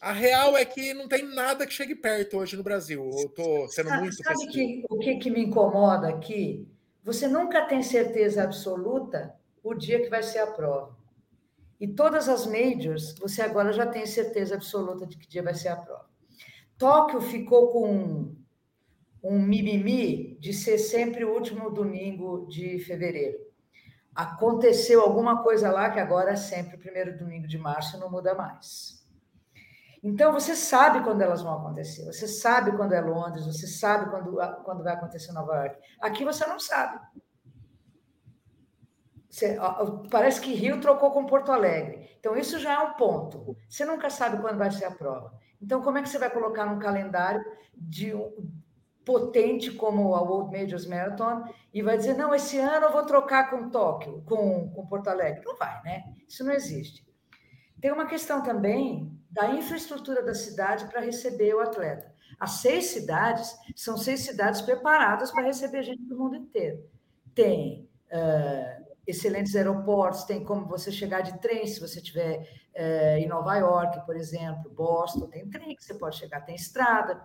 A real é que não tem nada que chegue perto hoje no Brasil. Eu estou sendo sabe, muito Sabe que, o que, que me incomoda aqui? Você nunca tem certeza absoluta o dia que vai ser a prova. E todas as majors, você agora já tem certeza absoluta de que dia vai ser a prova. Tóquio ficou com um mimimi de ser sempre o último domingo de fevereiro. Aconteceu alguma coisa lá que agora é sempre o primeiro domingo de março, não muda mais. Então, você sabe quando elas vão acontecer, você sabe quando é Londres, você sabe quando, quando vai acontecer Nova York. Aqui você não sabe. Você, parece que Rio trocou com Porto Alegre. Então, isso já é um ponto. Você nunca sabe quando vai ser a prova. Então, como é que você vai colocar num calendário de um, potente como a World Majors Marathon e vai dizer, não, esse ano eu vou trocar com Tóquio, com, com Porto Alegre? Não vai, né? Isso não existe. Tem uma questão também da infraestrutura da cidade para receber o atleta. As seis cidades são seis cidades preparadas para receber gente do mundo inteiro. Tem excelentes aeroportos, tem como você chegar de trem se você estiver é, em Nova York, por exemplo, Boston, tem trem que você pode chegar, tem estrada.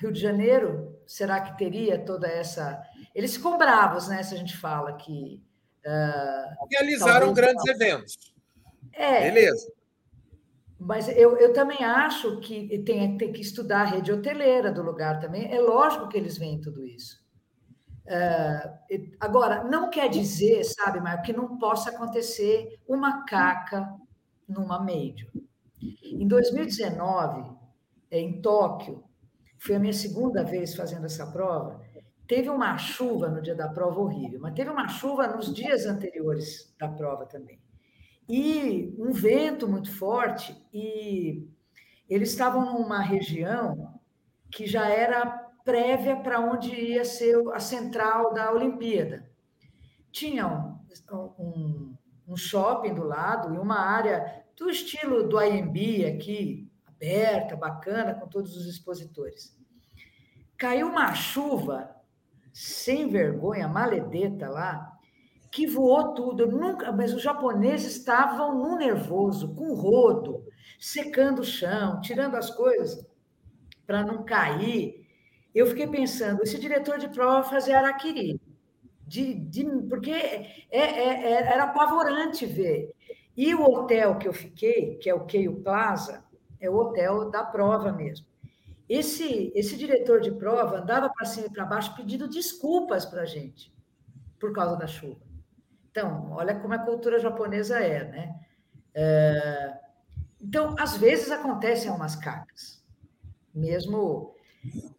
Rio de Janeiro, será que teria toda essa. Eles ficam bravos, né? Se a gente fala que. Uh, Realizaram grandes eventos. É, Beleza. Mas eu, eu também acho que tem, tem que estudar a rede hoteleira do lugar também. É lógico que eles veem tudo isso. Uh, agora, não quer dizer, sabe, Maio, que não possa acontecer uma caca numa major. Em 2019, em Tóquio, foi a minha segunda vez fazendo essa prova, teve uma chuva no dia da prova horrível, mas teve uma chuva nos dias anteriores da prova também e um vento muito forte, e eles estavam numa região que já era prévia para onde ia ser a central da Olimpíada. Tinha um, um, um shopping do lado e uma área do estilo do IMB aqui, aberta, bacana, com todos os expositores. Caiu uma chuva sem vergonha, maledeta lá, que voou tudo. Eu nunca, mas os japoneses estavam no nervoso, com rodo, secando o chão, tirando as coisas para não cair. Eu fiquei pensando, esse diretor de prova fazer araquiri, de, de, porque é, é, é, era apavorante ver. E o hotel que eu fiquei, que é o Keio Plaza, é o hotel da prova mesmo. Esse, esse diretor de prova andava para cima e para baixo pedindo desculpas para a gente por causa da chuva. Então, olha como a cultura japonesa é, né? É... Então, às vezes acontecem umas cacas. Mesmo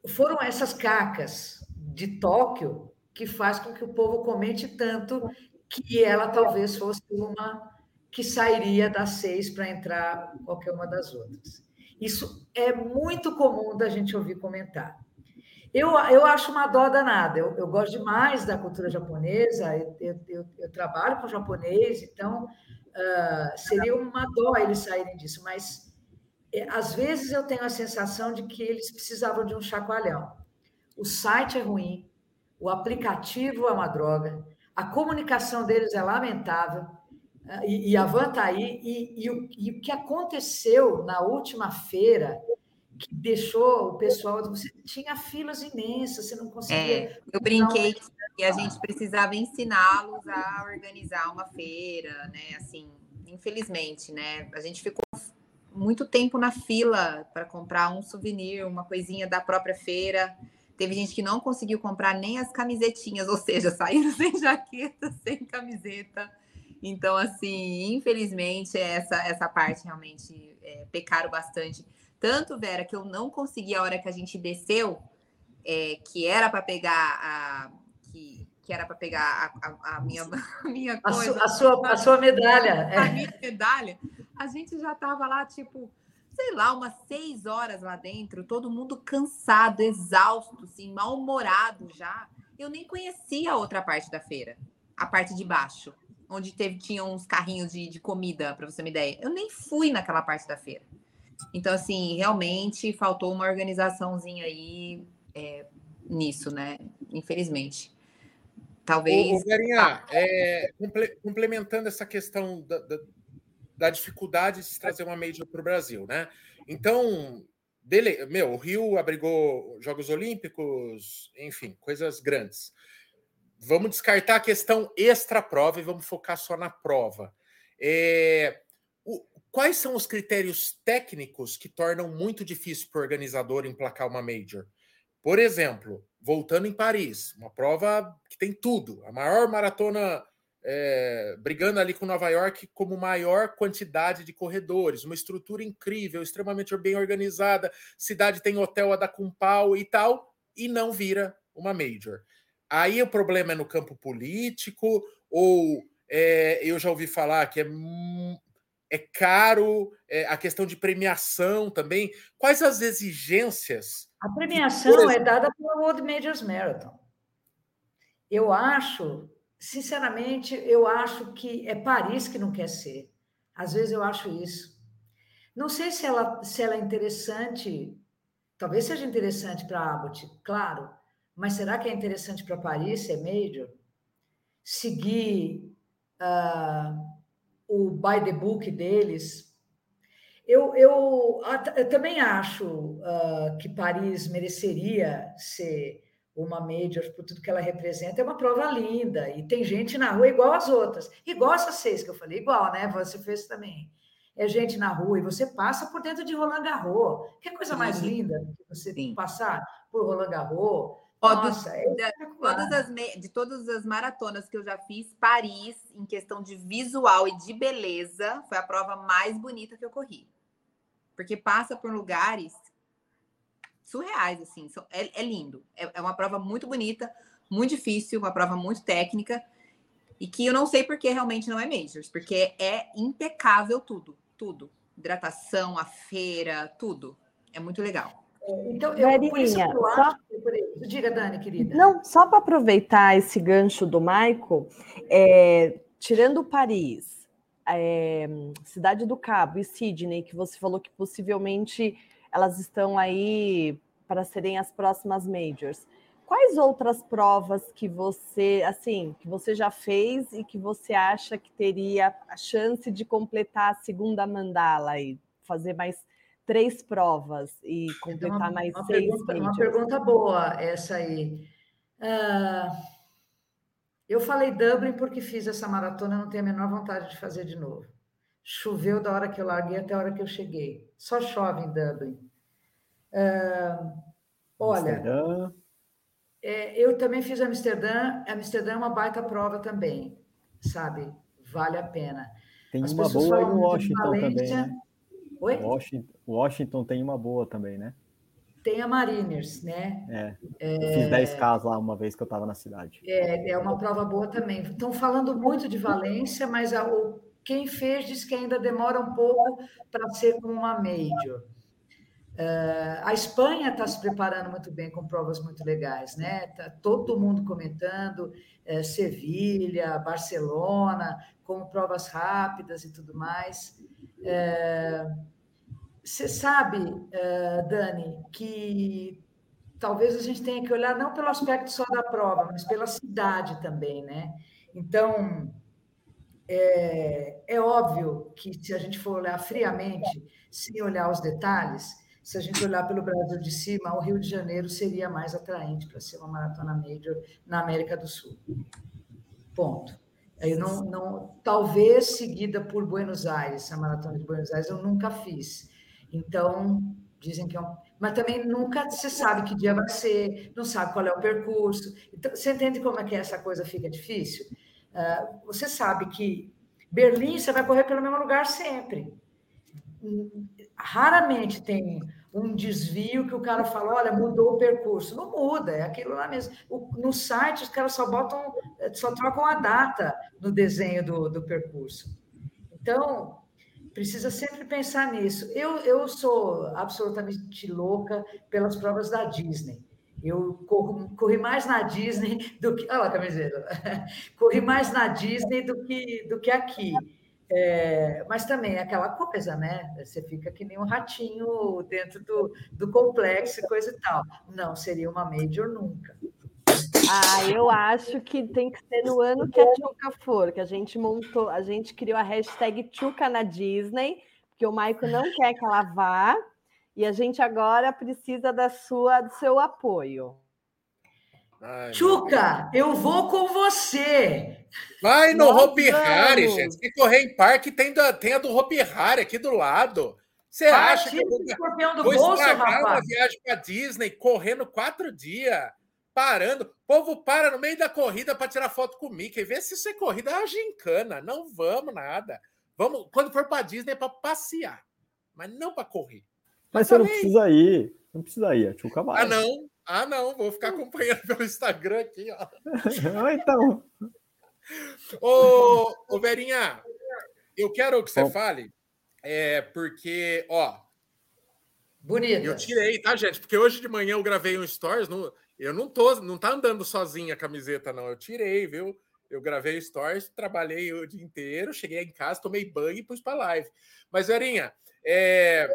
foram essas cacas de Tóquio que faz com que o povo comente tanto que ela talvez fosse uma que sairia das seis para entrar qualquer uma das outras. Isso é muito comum da gente ouvir comentar. Eu, eu acho uma dó danada. Eu, eu gosto demais da cultura japonesa, eu, eu, eu trabalho com japonês, então uh, seria uma dó eles saírem disso, mas às vezes eu tenho a sensação de que eles precisavam de um chacoalhão. O site é ruim, o aplicativo é uma droga, a comunicação deles é lamentável, uh, e, e a Van está aí, e, e, e o que aconteceu na última feira que deixou o pessoal. Você tinha filas imensas, você não conseguia. É, eu brinquei que a gente precisava ensiná-los a organizar uma feira, né? Assim, infelizmente, né? A gente ficou muito tempo na fila para comprar um souvenir, uma coisinha da própria feira. Teve gente que não conseguiu comprar nem as camisetinhas, ou seja, *laughs* saíram sem jaqueta, sem camiseta. Então, assim, infelizmente, essa, essa parte realmente é, pecaram bastante. Tanto, Vera, que eu não consegui a hora que a gente desceu, é, que era para pegar a. Que, que era para pegar a, a, a, minha, *laughs* a minha coisa. A sua, a sua medalha. A minha medalha. A gente já estava lá, tipo, sei lá, umas seis horas lá dentro, todo mundo cansado, exausto, assim, mal-humorado já. Eu nem conhecia a outra parte da feira, a parte de baixo, onde teve, tinha uns carrinhos de, de comida, para você ter uma ideia. Eu nem fui naquela parte da feira. Então, assim, realmente faltou uma organizaçãozinha aí é, nisso, né? Infelizmente. Talvez. Ô, Verinha, é, complementando essa questão da, da, da, dificuldade de se trazer uma Major para o Brasil, né? Então, dele, meu, o Rio abrigou Jogos Olímpicos, enfim, coisas grandes. Vamos descartar a questão extra-prova e vamos focar só na prova. É, Quais são os critérios técnicos que tornam muito difícil para o organizador emplacar uma major? Por exemplo, voltando em Paris, uma prova que tem tudo, a maior maratona é, brigando ali com Nova York como maior quantidade de corredores, uma estrutura incrível, extremamente bem organizada, cidade tem hotel a dar com pau e tal, e não vira uma major. Aí o problema é no campo político, ou é, eu já ouvi falar que é é caro, é, a questão de premiação também. Quais as exigências? A premiação é dada pelo World Majors Marathon. Eu acho, sinceramente, eu acho que é Paris que não quer ser. Às vezes eu acho isso. Não sei se ela, se ela é interessante, talvez seja interessante para Abbott, claro, mas será que é interessante para Paris ser major? Seguir. Uh, o by the book deles. Eu, eu, eu também acho uh, que Paris mereceria ser uma major por tudo que ela representa, é uma prova linda. E tem gente na rua igual as outras, igual essas seis que eu falei, igual, né? Você fez também. É gente na rua e você passa por dentro de Roland Garros. Que coisa mais linda do que você Sim. passar por Roland Garros. Nossa, é de, todas as, de todas as maratonas que eu já fiz, Paris, em questão de visual e de beleza, foi a prova mais bonita que eu corri. Porque passa por lugares surreais, assim. É, é lindo. É, é, uma prova muito bonita, muito difícil, uma prova muito técnica. E que eu não sei porque realmente não é Majors, porque é impecável tudo, tudo. Hidratação, a feira, tudo. É muito legal. Então, eu, Marinha, eu só... acho, diga, Dani, querida. Não, só para aproveitar esse gancho do Maico, é, tirando Paris, é, Cidade do Cabo e Sydney, que você falou que possivelmente elas estão aí para serem as próximas majors. Quais outras provas que você, assim, que você já fez e que você acha que teria a chance de completar a segunda mandala e fazer mais três provas e completar uma, mais uma seis pergunta, Uma pergunta boa essa aí. Uh, eu falei Dublin porque fiz essa maratona, não tenho a menor vontade de fazer de novo. Choveu da hora que eu larguei até a hora que eu cheguei. Só chove em Dublin. Uh, olha, é, eu também fiz Amsterdã. Amsterdã é uma baita prova também, sabe? Vale a pena. Tem As uma boa em Washington também. Né? Oi? Washington, Washington tem uma boa também, né? Tem a Mariners, né? É. é... Eu fiz 10 casos lá uma vez que eu estava na cidade. É, é uma prova boa também. Estão falando muito de Valência, mas a, o, quem fez diz que ainda demora um pouco para ser como uma major. Uh, a Espanha está se preparando muito bem com provas muito legais, né? Tá todo mundo comentando uh, Sevilha, Barcelona, com provas rápidas e tudo mais. Você uh, sabe, Dani, que talvez a gente tenha que olhar não pelo aspecto só da prova, mas pela cidade também, né? Então, é, é óbvio que se a gente for olhar friamente, sem olhar os detalhes, se a gente olhar pelo Brasil de cima, o Rio de Janeiro seria mais atraente para ser uma maratona major na América do Sul. Ponto. Eu não, não, talvez seguida por Buenos Aires, a maratona de Buenos Aires eu nunca fiz. Então dizem que é um, mas também nunca se sabe que dia vai ser, não sabe qual é o percurso. Então, você entende como é que essa coisa fica difícil? Uh, você sabe que Berlim você vai correr pelo mesmo lugar sempre raramente tem um desvio que o cara fala, olha, mudou o percurso. Não muda, é aquilo lá mesmo. O, no site, os caras só botam, só trocam a data no desenho do, do percurso. Então, precisa sempre pensar nisso. Eu, eu sou absolutamente louca pelas provas da Disney. Eu corro, corri mais na Disney do que. Olha lá a camiseta. *laughs* Corri mais na Disney do que, do que aqui. É, mas também é aquela coisa, né? Você fica que nem um ratinho dentro do, do complexo e coisa e tal. Não seria uma major nunca. Ah, eu acho que tem que ser no ano que a Tchuca for, que a gente montou, a gente criou a hashtag Tchuca na Disney, porque o Maico não quer que ela vá, e a gente agora precisa da sua, do seu apoio. Ai, Chuca, eu vou com você. Vai no Hopi Hari, gente. Se correr em parque, tem, da, tem a do Hopi Hari aqui do lado. Você acha que eu vou, do vou bolso, estragar uma viagem para Disney correndo quatro dias, parando? O povo para no meio da corrida para tirar foto com o Mickey. Vê se isso é corrida, é uma gincana. Não vamos nada. Vamos, quando for para Disney é para passear, mas não para correr. Mas você não precisa ir. Não precisa ir, a Tchuca vai. Ah, não. Ah, não, vou ficar acompanhando *laughs* pelo Instagram aqui, ó. *laughs* então. Ô, ô, Verinha, eu quero que você Bom. fale, é, porque, ó. Bonito. Eu tirei, tá, gente? Porque hoje de manhã eu gravei um stories, não, eu não tô, não tá andando sozinha a camiseta, não. Eu tirei, viu? Eu gravei stories, trabalhei o dia inteiro, cheguei em casa, tomei banho e pus para live. Mas, Verinha, é,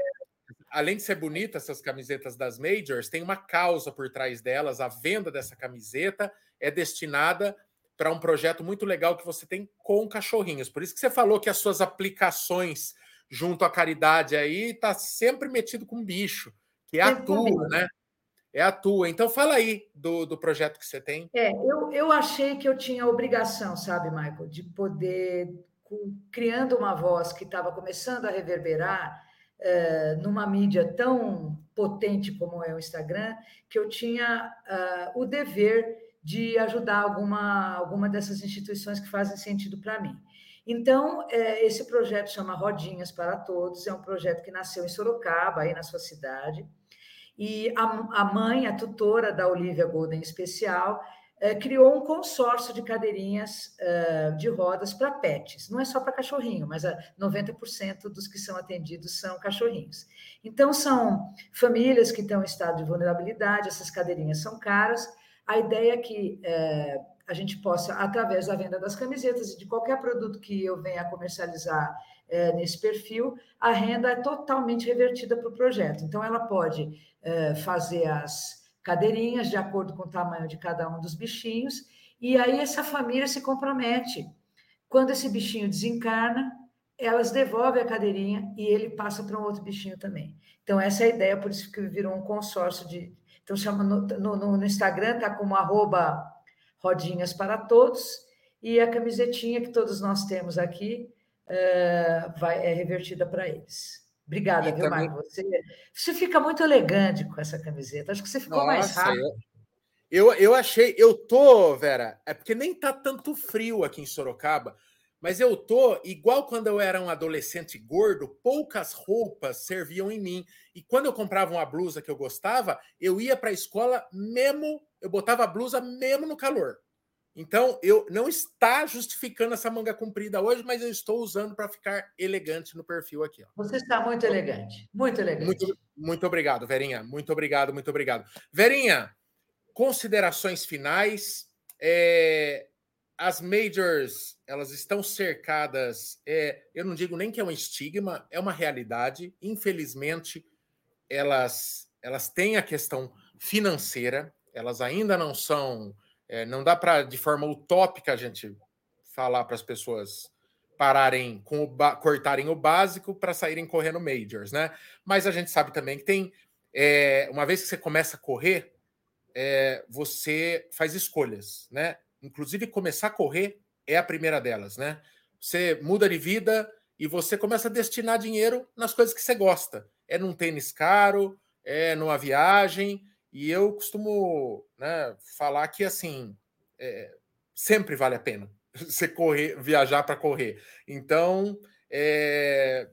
além de ser bonita essas camisetas das majors, tem uma causa por trás delas. A venda dessa camiseta é destinada para um projeto muito legal que você tem com cachorrinhos. Por isso que você falou que as suas aplicações junto à caridade aí tá sempre metido com bicho, que é a tua, né? é a tua. Então fala aí do, do projeto que você tem. É, eu, eu achei que eu tinha a obrigação, sabe, Michael, de poder, com, criando uma voz que estava começando a reverberar é, numa mídia tão potente como é o Instagram, que eu tinha uh, o dever de ajudar alguma, alguma dessas instituições que fazem sentido para mim. Então, é, esse projeto chama Rodinhas para Todos, é um projeto que nasceu em Sorocaba, aí na sua cidade, e a, mãe, a tutora da Olivia Golden Especial, criou um consórcio de cadeirinhas é, de rodas para pets. Não é só para cachorrinho, mas 90% dos que são atendidos são cachorrinhos. Então, são famílias que estão em estado de vulnerabilidade, essas cadeirinhas são caras. A ideia é que é, a gente possa, através da venda das camisetas e de qualquer produto que eu venha comercializar é, nesse perfil, a renda é totalmente revertida para o projeto. Então, ela pode é, fazer as cadeirinhas de acordo com o tamanho de cada um dos bichinhos, e aí essa família se compromete. Quando esse bichinho desencarna, elas devolvem a cadeirinha e ele passa para um outro bichinho também. Então, essa é a ideia, por isso que virou um consórcio de. Então, chama no, no, no Instagram, está como arroba rodinhas para todos, e a camisetinha que todos nós temos aqui é, vai, é revertida para eles. Obrigada, e viu, também... Marco? Você, você fica muito elegante com essa camiseta. Acho que você ficou Nossa, mais rápido. Eu, eu, eu achei, eu tô, Vera, é porque nem tá tanto frio aqui em Sorocaba, mas eu tô igual quando eu era um adolescente gordo, poucas roupas serviam em mim. E quando eu comprava uma blusa que eu gostava, eu ia para a escola mesmo, eu botava a blusa mesmo no calor. Então, eu não está justificando essa manga comprida hoje, mas eu estou usando para ficar elegante no perfil aqui. Ó. Você está muito elegante, muito elegante. Muito, muito obrigado, Verinha. Muito obrigado, muito obrigado. Verinha, considerações finais. É, as majors, elas estão cercadas. É, eu não digo nem que é um estigma, é uma realidade. Infelizmente, elas, elas têm a questão financeira. Elas ainda não são é, não dá para, de forma utópica, a gente falar para as pessoas pararem com o cortarem o básico para saírem correndo majors, né? Mas a gente sabe também que tem é, uma vez que você começa a correr, é, você faz escolhas, né? Inclusive começar a correr é a primeira delas, né? Você muda de vida e você começa a destinar dinheiro nas coisas que você gosta. É num tênis caro, é numa viagem, e eu costumo né, falar que assim é, sempre vale a pena *laughs* você correr, viajar para correr. Então, é,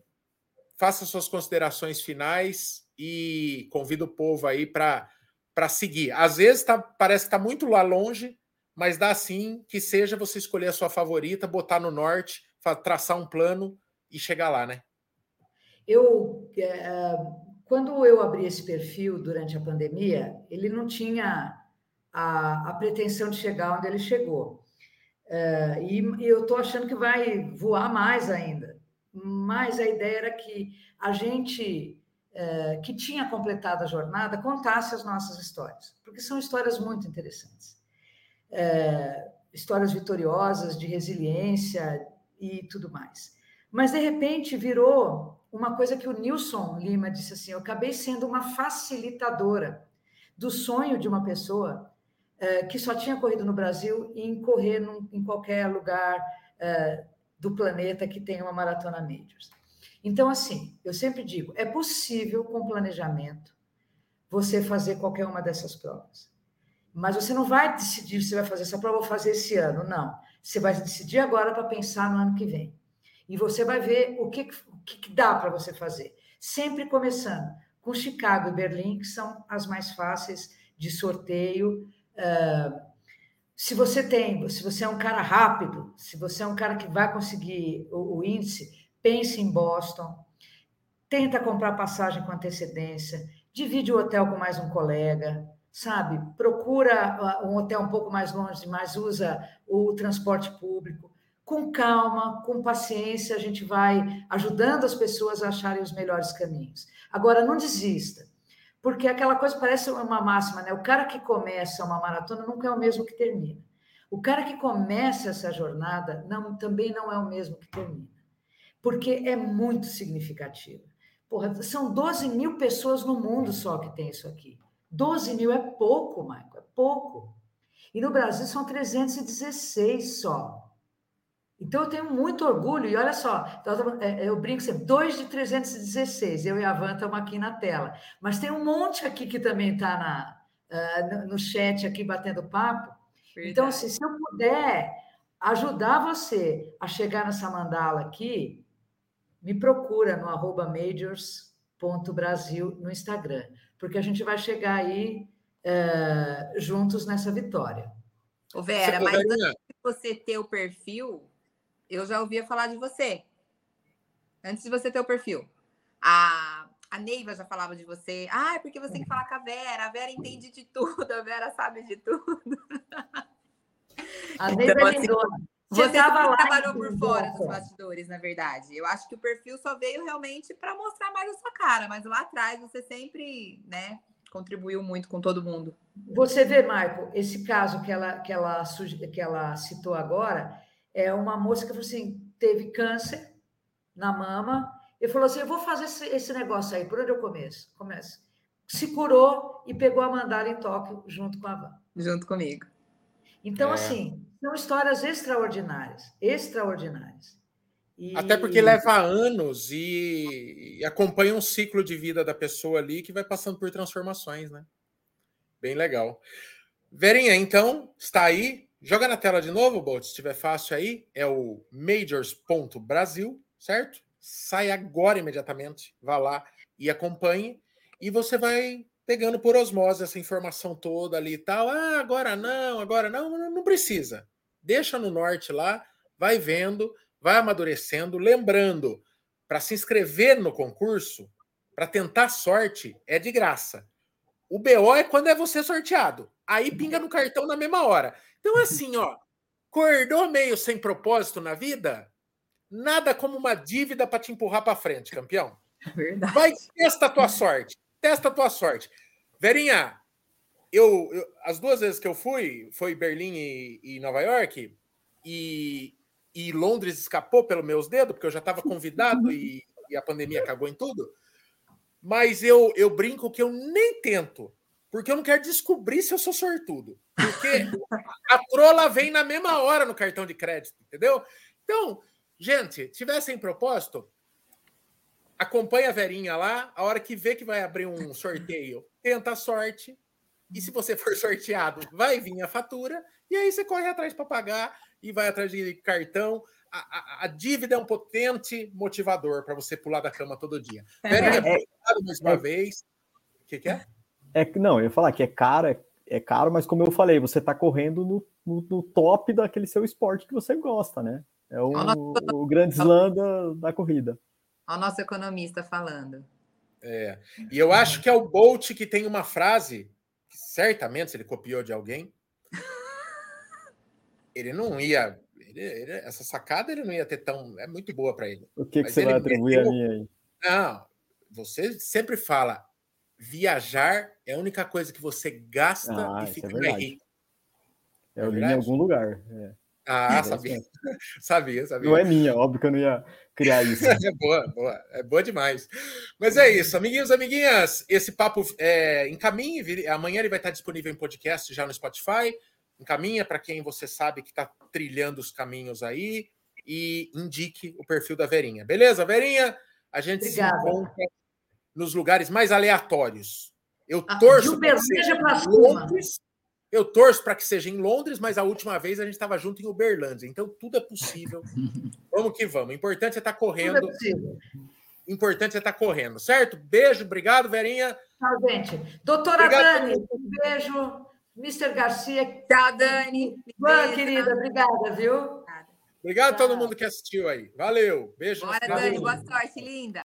faça suas considerações finais e convido o povo aí para para seguir. Às vezes tá, parece que está muito lá longe, mas dá sim que seja você escolher a sua favorita, botar no norte, traçar um plano e chegar lá, né? Eu é, quando eu abri esse perfil durante a pandemia, ele não tinha a, a pretensão de chegar onde ele chegou. É, e, eu estou achando que vai voar mais ainda. Mas a ideia era que a gente é, que tinha completado a jornada contasse as nossas histórias, porque são histórias muito interessantes. É, histórias vitoriosas, de resiliência e tudo mais. Mas, de repente, virou uma coisa que o Nilson Lima disse assim: eu acabei sendo uma facilitadora do sonho de uma pessoa é, que só tinha corrido no Brasil em correr num, em qualquer lugar é, do planeta que tenha uma maratona majors. Então, assim, eu sempre digo: é possível, com planejamento, você fazer qualquer uma dessas provas. Mas você não vai decidir se vai fazer essa prova ou fazer esse ano, não. Você vai decidir agora para pensar no ano que vem. E você vai ver o que, que, que dá para você fazer? Sempre começando com Chicago e Berlim, que são as mais fáceis de sorteio. Se você tem, se você é um cara rápido, se você é um cara que vai conseguir o, o índice, pense em Boston, tenta comprar passagem com antecedência, divide o hotel com mais um colega, sabe? Procura um hotel um pouco mais longe, mas usa o transporte público com calma, com paciência, a gente vai ajudando as pessoas a acharem os melhores caminhos. Agora, não desista, porque aquela coisa parece uma máxima, né? O cara que começa uma maratona nunca é o mesmo que termina. O cara que começa essa jornada não, também não é o mesmo que termina, porque é muito significativo. Porra, são 12 mil pessoas no mundo só que tem isso aqui. 12 mil é pouco, Michael, é pouco. E no Brasil são 316 só. Então eu tenho muito orgulho, e olha só, então, é, eu brinco sempre, dois de 316, eu e a Van estamos aqui na tela. Mas tem um monte aqui que também está uh, no chat aqui batendo papo. Verdade. Então, assim, se eu puder ajudar você a chegar nessa mandala aqui, me procura no arroba majors.brasil no Instagram, porque a gente vai chegar aí uh, juntos nessa vitória. Ô Vera, mas antes de você ter o perfil, eu já ouvia falar de você. Antes de você ter o perfil. A, a Neiva já falava de você. Ah, é porque você tem que falar com a Vera. A Vera entende de tudo, a Vera sabe de tudo. A Neiva então, é assim, Você estava lá trabalhou por fora dos bastidores, na verdade. Eu acho que o perfil só veio realmente para mostrar mais a sua cara, mas lá atrás você sempre, né, contribuiu muito com todo mundo. Você vê, Marco, esse caso que ela, que ela, que ela citou agora, é uma moça que assim, teve câncer na mama e falou assim: Eu vou fazer esse, esse negócio aí, por onde eu começo? Começo. Se curou e pegou a mandala em Tóquio junto com a Van. Junto comigo. Então, é. assim, são histórias extraordinárias extraordinárias. E... Até porque leva anos e... e acompanha um ciclo de vida da pessoa ali que vai passando por transformações, né? Bem legal. Verinha, então, está aí Joga na tela de novo, Bolt, se estiver fácil aí. É o majors.brasil, certo? Sai agora imediatamente, vá lá e acompanhe. E você vai pegando por osmose essa informação toda ali e tal. Ah, agora não, agora não, não precisa. Deixa no norte lá, vai vendo, vai amadurecendo. Lembrando, para se inscrever no concurso, para tentar sorte, é de graça. O BO é quando é você sorteado. Aí pinga no cartão na mesma hora. Então, assim, ó, acordou meio sem propósito na vida, nada como uma dívida para te empurrar para frente, campeão. Verdade. Vai, testa a tua sorte. Testa a tua sorte. Verinha, eu, eu, as duas vezes que eu fui, foi Berlim e, e Nova York, e, e, Londres escapou pelos meus dedos, porque eu já estava convidado e, e, a pandemia cagou em tudo. Mas eu, eu brinco que eu nem tento porque eu não quero descobrir se eu sou sortudo. Porque a trola vem na mesma hora no cartão de crédito, entendeu? Então, gente, tivessem propósito, acompanha a Verinha lá, a hora que vê que vai abrir um sorteio, tenta a sorte, e se você for *laughs* sorteado, vai vir a fatura, e aí você corre atrás para pagar e vai atrás de cartão. A, a, a, dívida é um potente motivador para você pular da cama todo dia. Verinha, obrigado mais uma vez. O que, que é? É, não, eu ia falar que é caro, é, é caro, mas como eu falei, você está correndo no, no, no, top daquele seu esporte que você gosta, né? É o, o grande slam da, da corrida. Olha o nosso economista falando. É. E eu acho que é o Bolt que tem uma frase, que certamente, se ele copiou de alguém, *laughs* ele não ia. Ele, ele, essa sacada ele não ia ter tão. É muito boa para ele. O que, que você vai atribuir meteu, a mim aí? Não, você sempre fala viajar é a única coisa que você gasta ah, e fica é rico. É, eu li em algum lugar. É. Ah, *laughs* é sabia. *laughs* sabia, sabia. Não é minha, óbvio que eu não ia criar *laughs* isso. é boa, boa. É boa demais. Mas é isso, amiguinhos, amiguinhas. Esse papo é, encaminhe. Amanhã ele vai estar disponível em podcast já no Spotify. Encaminha para quem você sabe que está trilhando os caminhos aí e indique o perfil da Verinha. Beleza, Verinha? A gente Obrigada. se encontra nos lugares mais aleatórios. Eu ah, torço para que seja em Londres. Eu torço para que seja em Londres, mas a última vez a gente estava junto em Uberlândia. Então tudo é possível. *laughs* vamos que vamos. Importante é estar tá correndo. É importante é estar tá correndo, certo? Beijo, obrigado, Verinha. Tchau, gente. Doutora obrigado, Dani, um beijo. Mr. Garcia. Tchau, Dani. Boa, querida. Obrigada, viu? Obrigado a todo mundo que assistiu aí. Valeu. Beijo. Bora, Dani. Boa sorte, linda.